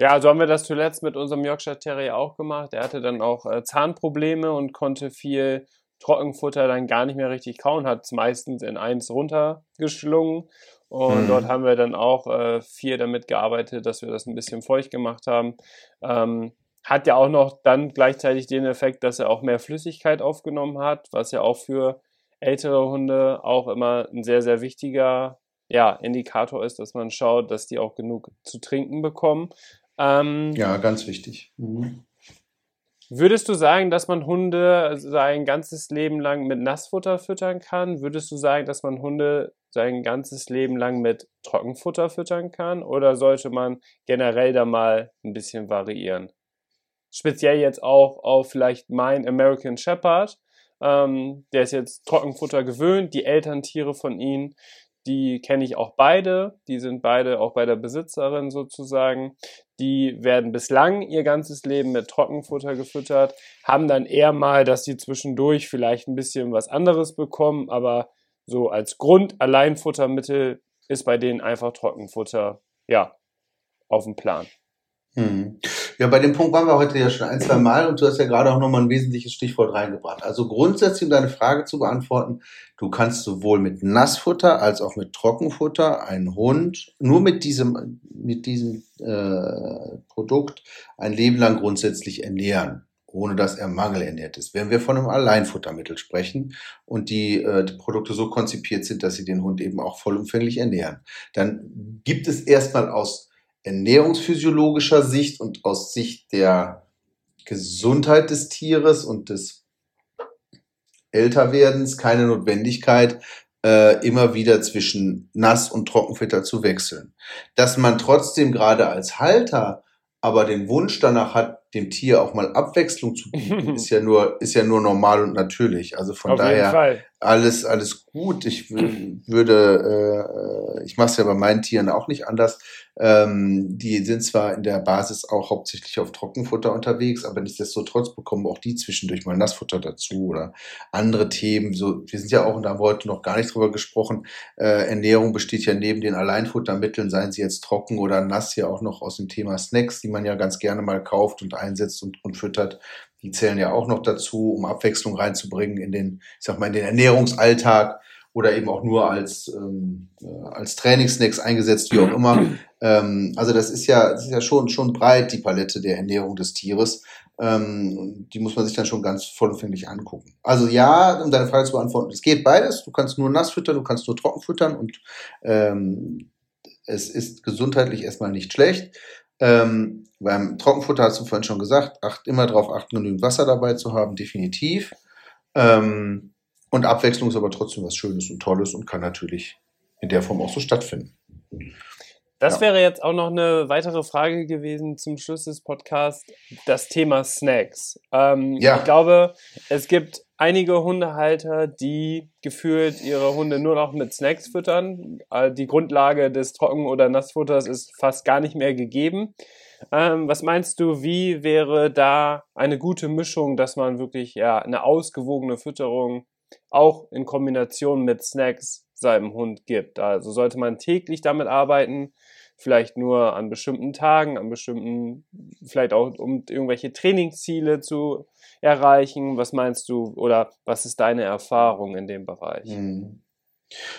Ja, so haben wir das zuletzt mit unserem Yorkshire Terrier auch gemacht. Er hatte dann auch äh, Zahnprobleme und konnte viel Trockenfutter dann gar nicht mehr richtig kauen, hat es meistens in eins runtergeschlungen. Und mhm. dort haben wir dann auch äh, viel damit gearbeitet, dass wir das ein bisschen feucht gemacht haben. Ähm, hat ja auch noch dann gleichzeitig den Effekt, dass er auch mehr Flüssigkeit aufgenommen hat, was ja auch für ältere Hunde auch immer ein sehr, sehr wichtiger ja, Indikator ist, dass man schaut, dass die auch genug zu trinken bekommen. Ähm, ja, ganz wichtig. Mhm. Würdest du sagen, dass man Hunde sein ganzes Leben lang mit Nassfutter füttern kann? Würdest du sagen, dass man Hunde sein ganzes Leben lang mit Trockenfutter füttern kann? Oder sollte man generell da mal ein bisschen variieren? Speziell jetzt auch auf vielleicht mein American Shepherd. Ähm, der ist jetzt Trockenfutter gewöhnt. Die Elterntiere von ihm die kenne ich auch beide. Die sind beide auch bei der Besitzerin sozusagen. Die werden bislang ihr ganzes Leben mit Trockenfutter gefüttert, haben dann eher mal, dass sie zwischendurch vielleicht ein bisschen was anderes bekommen, aber so als Grund Alleinfuttermittel ist bei denen einfach Trockenfutter ja, auf dem Plan. Hm. Ja, bei dem Punkt waren wir heute ja schon ein, zwei Mal und du hast ja gerade auch nochmal ein wesentliches Stichwort reingebracht. Also grundsätzlich, um deine Frage zu beantworten, du kannst sowohl mit Nassfutter als auch mit Trockenfutter einen Hund nur mit diesem, mit diesem äh, Produkt ein Leben lang grundsätzlich ernähren ohne dass er mangelernährt ist. Wenn wir von einem Alleinfuttermittel sprechen und die, äh, die Produkte so konzipiert sind, dass sie den Hund eben auch vollumfänglich ernähren, dann gibt es erstmal aus ernährungsphysiologischer Sicht und aus Sicht der Gesundheit des Tieres und des Älterwerdens keine Notwendigkeit, äh, immer wieder zwischen Nass- und Trockenfutter zu wechseln. Dass man trotzdem gerade als Halter aber den Wunsch danach hat, dem Tier auch mal Abwechslung zu bieten, ist ja nur, ist ja nur normal und natürlich. Also von Auf daher alles, alles gut. Ich würde, äh, ich mache es ja bei meinen Tieren auch nicht anders. Ähm, die sind zwar in der Basis auch hauptsächlich auf Trockenfutter unterwegs, aber nichtsdestotrotz bekommen auch die zwischendurch mal Nassfutter dazu oder andere Themen. So, wir sind ja auch, und da haben wir heute noch gar nicht drüber gesprochen, äh, Ernährung besteht ja neben den Alleinfuttermitteln, seien sie jetzt trocken oder nass, ja auch noch aus dem Thema Snacks, die man ja ganz gerne mal kauft und einsetzt und, und füttert. Die zählen ja auch noch dazu, um Abwechslung reinzubringen in den, ich sag mal, in den Ernährungsalltag oder eben auch nur als, ähm, äh, als Trainingssnacks eingesetzt, wie auch immer. Ähm, also das ist ja, das ist ja schon, schon breit, die Palette der Ernährung des Tieres. Ähm, die muss man sich dann schon ganz vollumfänglich angucken. Also ja, um deine Frage zu beantworten, es geht beides. Du kannst nur nass füttern, du kannst nur trocken füttern und ähm, es ist gesundheitlich erstmal nicht schlecht. Ähm, beim Trockenfutter hast du vorhin schon gesagt, acht, immer darauf achten, genügend Wasser dabei zu haben, definitiv. Ähm, und Abwechslung ist aber trotzdem was Schönes und Tolles und kann natürlich in der Form auch so stattfinden. Das ja. wäre jetzt auch noch eine weitere Frage gewesen zum Schluss des Podcasts, das Thema Snacks. Ähm, ja. Ich glaube, es gibt einige Hundehalter, die gefühlt ihre Hunde nur noch mit Snacks füttern. Äh, die Grundlage des Trocken- oder Nassfutters ist fast gar nicht mehr gegeben. Ähm, was meinst du, wie wäre da eine gute Mischung, dass man wirklich ja eine ausgewogene Fütterung auch in Kombination mit Snacks seinem Hund gibt? Also sollte man täglich damit arbeiten, vielleicht nur an bestimmten Tagen, an bestimmten, vielleicht auch um irgendwelche Trainingsziele zu erreichen? Was meinst du oder was ist deine Erfahrung in dem Bereich? Hm.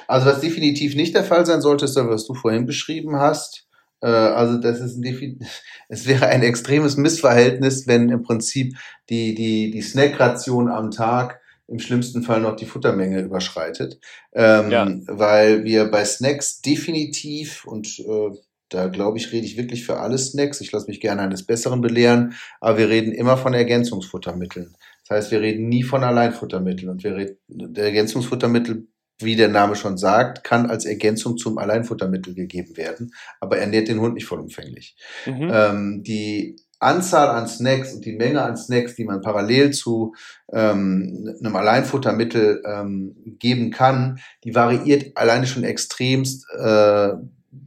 Also was definitiv nicht der Fall sein sollte, ist das, was du vorhin beschrieben hast. Äh, also das ist ein es wäre ein extremes Missverhältnis, wenn im Prinzip die, die, die Snackration am Tag im schlimmsten Fall noch die Futtermenge überschreitet. Ähm, ja. Weil wir bei Snacks definitiv und äh, da glaube ich, rede ich wirklich für alle Snacks. Ich lasse mich gerne eines Besseren belehren, aber wir reden immer von Ergänzungsfuttermitteln. Das heißt, wir reden nie von Alleinfuttermitteln und wir reden, der Ergänzungsfuttermittel, wie der Name schon sagt, kann als Ergänzung zum Alleinfuttermittel gegeben werden, aber ernährt den Hund nicht vollumfänglich. Mhm. Ähm, die Anzahl an Snacks und die Menge an Snacks, die man parallel zu ähm, einem Alleinfuttermittel ähm, geben kann, die variiert alleine schon extremst äh,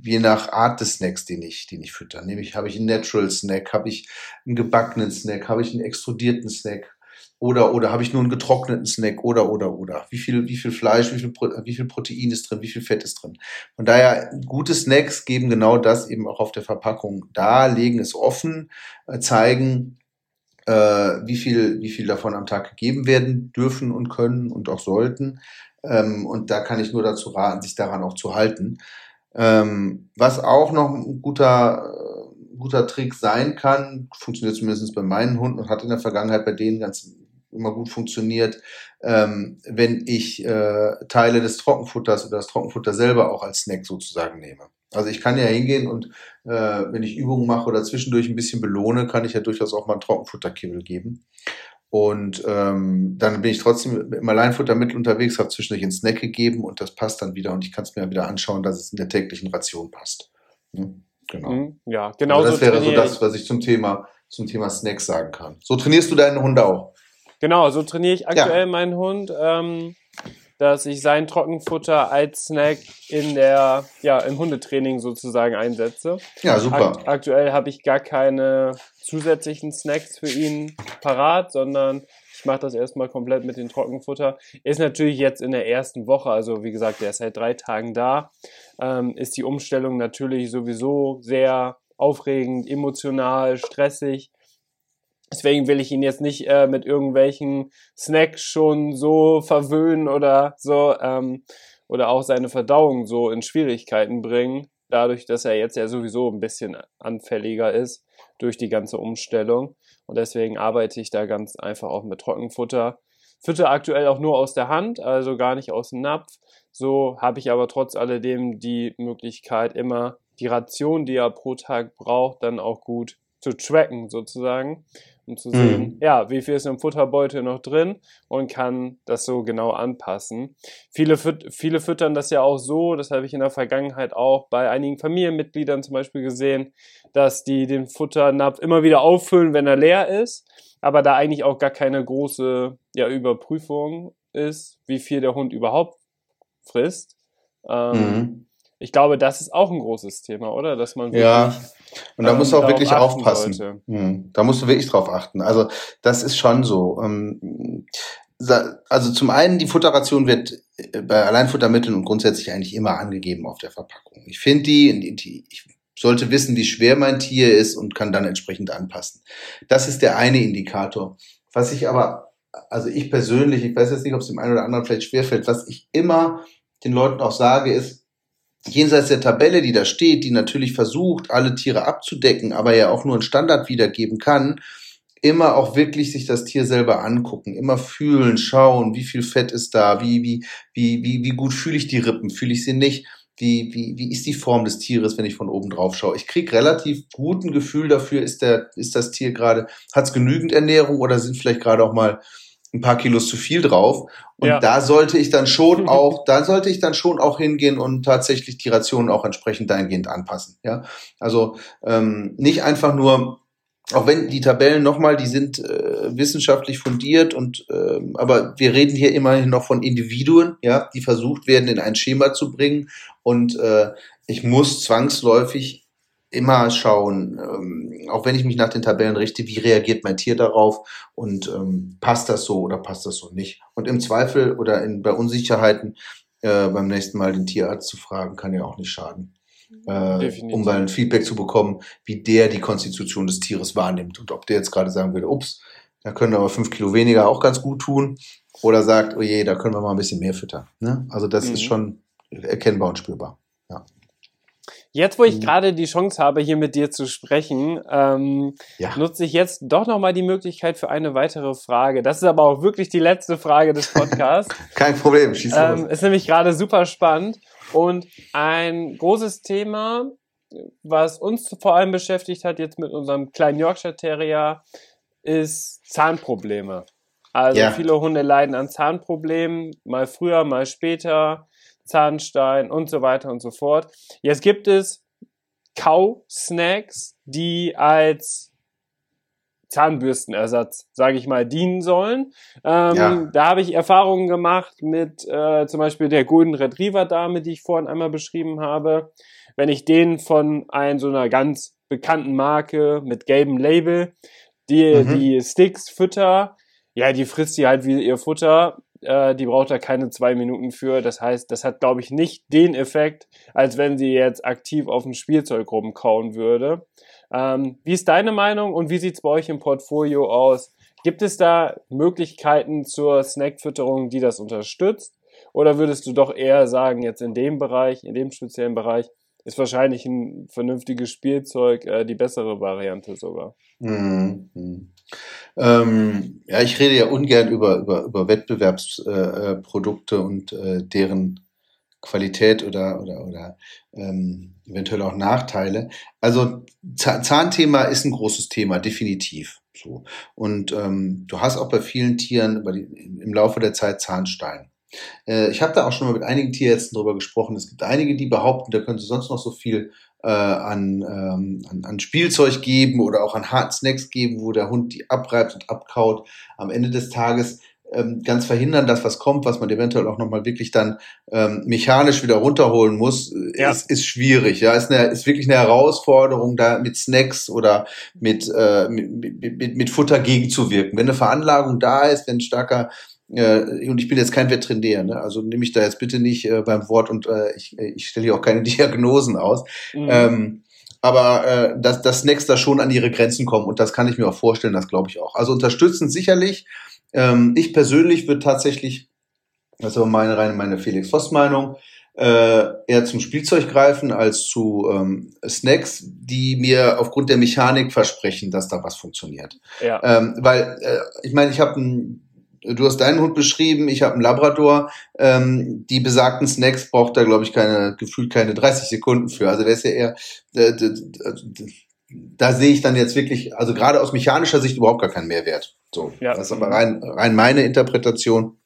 je nach Art des Snacks, den ich, den ich fütter. Nämlich habe ich einen Natural Snack, habe ich einen gebackenen Snack, habe ich einen extrudierten Snack oder oder habe ich nur einen getrockneten Snack oder oder oder wie viel wie viel Fleisch, wie viel wie viel Protein ist drin, wie viel Fett ist drin. Von daher gute Snacks geben genau das eben auch auf der Verpackung da, legen es offen, äh, zeigen äh, wie viel wie viel davon am Tag gegeben werden dürfen und können und auch sollten. Ähm, und da kann ich nur dazu raten, sich daran auch zu halten. Ähm, was auch noch ein guter, äh, guter Trick sein kann, funktioniert zumindest bei meinen Hunden und hat in der Vergangenheit bei denen ganz immer gut funktioniert, ähm, wenn ich äh, Teile des Trockenfutters oder das Trockenfutter selber auch als Snack sozusagen nehme. Also ich kann ja hingehen und äh, wenn ich Übungen mache oder zwischendurch ein bisschen belohne, kann ich ja durchaus auch mal einen Trockenfutterkibbel geben. Und ähm, dann bin ich trotzdem im Alleinfuttermittel unterwegs, habe zwischendurch einen Snack gegeben und das passt dann wieder und ich kann es mir wieder anschauen, dass es in der täglichen Ration passt. Hm? Genau. Mhm, ja, genau. Also das wäre so das, was ich zum Thema, zum Thema Snacks sagen kann. So trainierst du deinen Hund auch. Genau, so trainiere ich aktuell ja. meinen Hund. Ähm, dass ich sein Trockenfutter als Snack in der, ja, im Hundetraining sozusagen einsetze. Ja, super. Akt aktuell habe ich gar keine zusätzlichen Snacks für ihn parat, sondern ich mache das erstmal komplett mit dem Trockenfutter. Ist natürlich jetzt in der ersten Woche, also wie gesagt, der ist seit drei Tagen da, ähm, ist die Umstellung natürlich sowieso sehr aufregend, emotional, stressig. Deswegen will ich ihn jetzt nicht äh, mit irgendwelchen Snacks schon so verwöhnen oder so ähm, oder auch seine Verdauung so in Schwierigkeiten bringen, dadurch, dass er jetzt ja sowieso ein bisschen anfälliger ist durch die ganze Umstellung. Und deswegen arbeite ich da ganz einfach auch mit Trockenfutter. Fütter aktuell auch nur aus der Hand, also gar nicht aus dem Napf. So habe ich aber trotz alledem die Möglichkeit, immer die Ration, die er pro Tag braucht, dann auch gut zu tracken sozusagen um zu sehen, mhm. ja, wie viel ist im Futterbeutel noch drin und kann das so genau anpassen. Viele, füt viele füttern das ja auch so, das habe ich in der Vergangenheit auch bei einigen Familienmitgliedern zum Beispiel gesehen, dass die den Futternapf immer wieder auffüllen, wenn er leer ist, aber da eigentlich auch gar keine große ja, Überprüfung ist, wie viel der Hund überhaupt frisst. Ähm, mhm. Ich glaube, das ist auch ein großes Thema, oder? Dass man ja, und da ähm, musst du auch wirklich aufpassen. Hm. Da musst du wirklich drauf achten. Also das ist schon so. Ähm, also zum einen, die Futterration wird äh, bei Alleinfuttermitteln und grundsätzlich eigentlich immer angegeben auf der Verpackung. Ich finde die, die, ich sollte wissen, wie schwer mein Tier ist und kann dann entsprechend anpassen. Das ist der eine Indikator. Was ich aber, also ich persönlich, ich weiß jetzt nicht, ob es dem einen oder anderen vielleicht schwerfällt, was ich immer den Leuten auch sage, ist, jenseits der Tabelle, die da steht, die natürlich versucht, alle Tiere abzudecken, aber ja auch nur einen Standard wiedergeben kann, immer auch wirklich sich das Tier selber angucken, immer fühlen, schauen, wie viel Fett ist da, wie, wie, wie, wie, wie gut fühle ich die Rippen, fühle ich sie nicht, wie, wie, wie ist die Form des Tieres, wenn ich von oben drauf schaue. Ich kriege relativ guten Gefühl dafür, ist, der, ist das Tier gerade, hat es genügend Ernährung oder sind vielleicht gerade auch mal ein paar Kilos zu viel drauf. Und ja. da sollte ich dann schon auch, da sollte ich dann schon auch hingehen und tatsächlich die Rationen auch entsprechend dahingehend anpassen. Ja, also ähm, nicht einfach nur auch wenn die Tabellen nochmal, die sind äh, wissenschaftlich fundiert und äh, aber wir reden hier immerhin noch von Individuen, ja, die versucht werden, in ein Schema zu bringen. Und äh, ich muss zwangsläufig immer schauen, ähm, auch wenn ich mich nach den Tabellen richte, wie reagiert mein Tier darauf und ähm, passt das so oder passt das so nicht. Und im Zweifel oder in, bei Unsicherheiten äh, beim nächsten Mal den Tierarzt zu fragen, kann ja auch nicht schaden. Äh, um mal ein Feedback zu bekommen, wie der die Konstitution des Tieres wahrnimmt und ob der jetzt gerade sagen würde, ups, da können aber fünf Kilo weniger auch ganz gut tun oder sagt, oh je, da können wir mal ein bisschen mehr füttern. Ne? Also das mhm. ist schon erkennbar und spürbar. Jetzt, wo ich mhm. gerade die Chance habe, hier mit dir zu sprechen, ähm, ja. nutze ich jetzt doch nochmal die Möglichkeit für eine weitere Frage. Das ist aber auch wirklich die letzte Frage des Podcasts. Kein Problem, schieß los. Ähm, ist nämlich gerade super spannend und ein großes Thema, was uns vor allem beschäftigt hat, jetzt mit unserem kleinen Yorkshire Terrier, ist Zahnprobleme. Also ja. viele Hunde leiden an Zahnproblemen, mal früher, mal später. Zahnstein und so weiter und so fort. Jetzt gibt es Kau-Snacks, die als Zahnbürstenersatz, sage ich mal, dienen sollen. Ähm, ja. Da habe ich Erfahrungen gemacht mit äh, zum Beispiel der Golden Retriever Dame, die ich vorhin einmal beschrieben habe. Wenn ich den von ein, so einer ganz bekannten Marke mit gelbem Label, die, mhm. die Sticks fütter, ja, die frisst sie halt wie ihr Futter äh, die braucht da keine zwei Minuten für. Das heißt, das hat, glaube ich, nicht den Effekt, als wenn sie jetzt aktiv auf dem Spielzeug rumkauen würde. Ähm, wie ist deine Meinung und wie sieht es bei euch im Portfolio aus? Gibt es da Möglichkeiten zur Snackfütterung, die das unterstützt? Oder würdest du doch eher sagen, jetzt in dem Bereich, in dem speziellen Bereich, ist wahrscheinlich ein vernünftiges Spielzeug äh, die bessere Variante sogar? Mhm. Ähm, ja, ich rede ja ungern über, über, über Wettbewerbsprodukte äh, und äh, deren Qualität oder, oder, oder ähm, eventuell auch Nachteile. Also Zahnthema ist ein großes Thema, definitiv. So. Und ähm, du hast auch bei vielen Tieren die, im Laufe der Zeit Zahnstein. Äh, ich habe da auch schon mal mit einigen Tierärzten darüber gesprochen. Es gibt einige, die behaupten, da können sie sonst noch so viel äh, an, ähm, an, an Spielzeug geben oder auch an harten Snacks geben, wo der Hund die abreibt und abkaut. Am Ende des Tages ähm, ganz verhindern, dass was kommt, was man eventuell auch nochmal wirklich dann ähm, mechanisch wieder runterholen muss, ja. ist, ist schwierig. Ja, ist, eine, ist wirklich eine Herausforderung, da mit Snacks oder mit, äh, mit, mit, mit Futter gegenzuwirken. Wenn eine Veranlagung da ist, wenn ein starker äh, und ich bin jetzt kein Veterinär, ne? also nehme ich da jetzt bitte nicht äh, beim Wort und äh, ich, ich stelle hier auch keine Diagnosen aus. Mhm. Ähm, aber äh, dass, dass Snacks da schon an ihre Grenzen kommen und das kann ich mir auch vorstellen, das glaube ich auch. Also unterstützen sicherlich. Ähm, ich persönlich würde tatsächlich, das ist aber meine reine meine Felix Voss Meinung, äh, eher zum Spielzeug greifen als zu ähm, Snacks, die mir aufgrund der Mechanik versprechen, dass da was funktioniert. Ja. Ähm, weil äh, ich meine, ich habe ein Du hast deinen Hund beschrieben, ich habe einen Labrador. Ähm, die besagten Snacks braucht da, glaube ich, keine, gefühlt keine 30 Sekunden für. Also der ist ja eher, äh, da sehe ich dann jetzt wirklich, also gerade aus mechanischer Sicht überhaupt gar keinen Mehrwert. So, ja. das ist aber rein, rein meine Interpretation.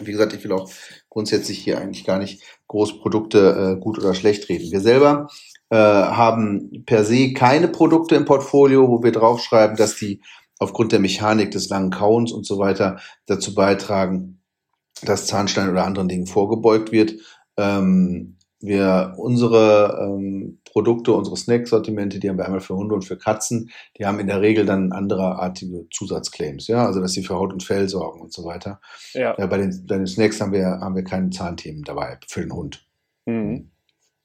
Wie gesagt, ich will auch grundsätzlich hier eigentlich gar nicht groß Produkte äh, gut oder schlecht reden. Wir selber äh, haben per se keine Produkte im Portfolio, wo wir draufschreiben, dass die aufgrund der Mechanik des langen Kauens und so weiter dazu beitragen, dass Zahnstein oder anderen Dingen vorgebeugt wird. Ähm, wir unsere ähm, Produkte, unsere Snack-Sortimente, die haben wir einmal für Hunde und für Katzen, die haben in der Regel dann andereartige Zusatzclaims, ja, also dass sie für Haut und Fell sorgen und so weiter. Ja. ja bei, den, bei den Snacks haben wir, haben wir keine Zahnthemen dabei für den Hund. Mhm.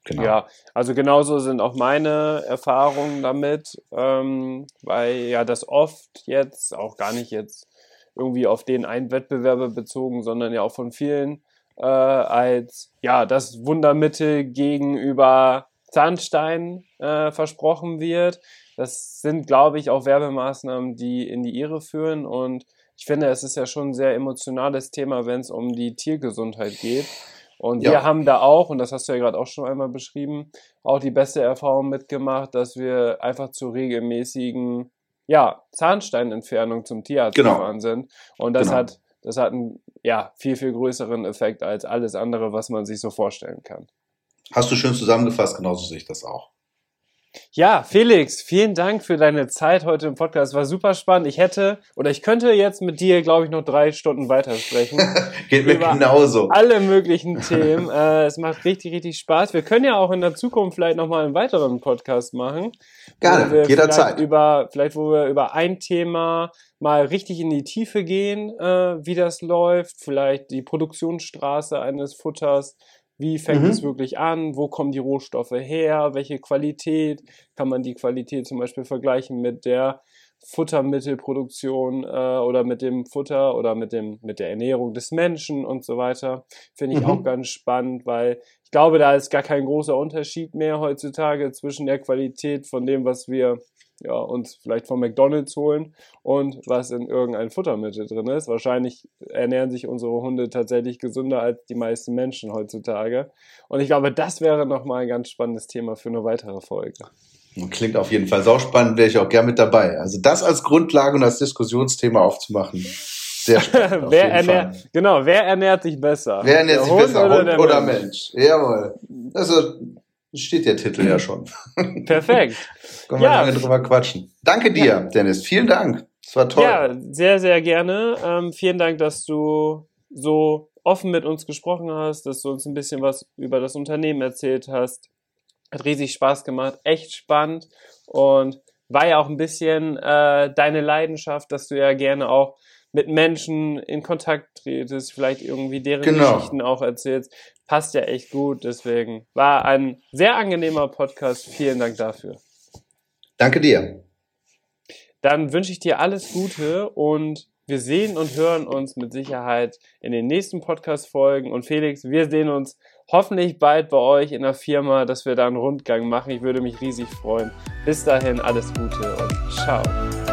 Genau. Ja, also genauso sind auch meine Erfahrungen damit, ähm, weil ja das oft jetzt, auch gar nicht jetzt irgendwie auf den einen Wettbewerber bezogen, sondern ja auch von vielen äh, als ja das Wundermittel gegenüber Zahnstein äh, versprochen wird. Das sind, glaube ich, auch Werbemaßnahmen, die in die Irre führen und ich finde, es ist ja schon ein sehr emotionales Thema, wenn es um die Tiergesundheit geht. Und ja. wir haben da auch, und das hast du ja gerade auch schon einmal beschrieben, auch die beste Erfahrung mitgemacht, dass wir einfach zu regelmäßigen ja, Zahnsteinentfernung zum Tierarzt genau. gefahren sind. Und das genau. hat, das hat einen ja, viel, viel größeren Effekt als alles andere, was man sich so vorstellen kann. Hast du schön zusammengefasst, genauso sehe ich das auch. Ja, Felix, vielen Dank für deine Zeit heute im Podcast. War super spannend. Ich hätte oder ich könnte jetzt mit dir, glaube ich, noch drei Stunden weitersprechen. Geht mir genauso. Alle möglichen Themen. äh, es macht richtig, richtig Spaß. Wir können ja auch in der Zukunft vielleicht nochmal einen weiteren Podcast machen. Gerne, jederzeit. Über, vielleicht, wo wir über ein Thema mal richtig in die Tiefe gehen, äh, wie das läuft. Vielleicht die Produktionsstraße eines Futters wie fängt mhm. es wirklich an? Wo kommen die Rohstoffe her? Welche Qualität? Kann man die Qualität zum Beispiel vergleichen mit der Futtermittelproduktion äh, oder mit dem Futter oder mit, dem, mit der Ernährung des Menschen und so weiter? Finde ich mhm. auch ganz spannend, weil ich glaube, da ist gar kein großer Unterschied mehr heutzutage zwischen der Qualität von dem, was wir ja, uns vielleicht von McDonalds holen und was in irgendein Futtermittel drin ist. Wahrscheinlich ernähren sich unsere Hunde tatsächlich gesünder als die meisten Menschen heutzutage. Und ich glaube, das wäre nochmal ein ganz spannendes Thema für eine weitere Folge. Klingt auf jeden Fall sauspannend, wäre ich auch gern mit dabei. Also das als Grundlage und als Diskussionsthema aufzumachen. Sehr spannend. wer ernährt, genau, wer ernährt sich besser? Wer ernährt sich Hund besser, oder Hund oder Mensch? Mensch? Jawohl. Also steht der Titel ja schon. Perfekt. Können wir ja. lange drüber quatschen. Danke dir, ja. Dennis. Vielen Dank. Es war toll. Ja, sehr, sehr gerne. Ähm, vielen Dank, dass du so offen mit uns gesprochen hast, dass du uns ein bisschen was über das Unternehmen erzählt hast. Hat riesig Spaß gemacht, echt spannend und war ja auch ein bisschen äh, deine Leidenschaft, dass du ja gerne auch mit Menschen in Kontakt tretest, vielleicht irgendwie deren genau. Geschichten auch erzählst. Passt ja echt gut, deswegen war ein sehr angenehmer Podcast. Vielen Dank dafür. Danke dir. Dann wünsche ich dir alles Gute und wir sehen und hören uns mit Sicherheit in den nächsten Podcast-Folgen. Und Felix, wir sehen uns hoffentlich bald bei euch in der Firma, dass wir da einen Rundgang machen. Ich würde mich riesig freuen. Bis dahin alles Gute und ciao.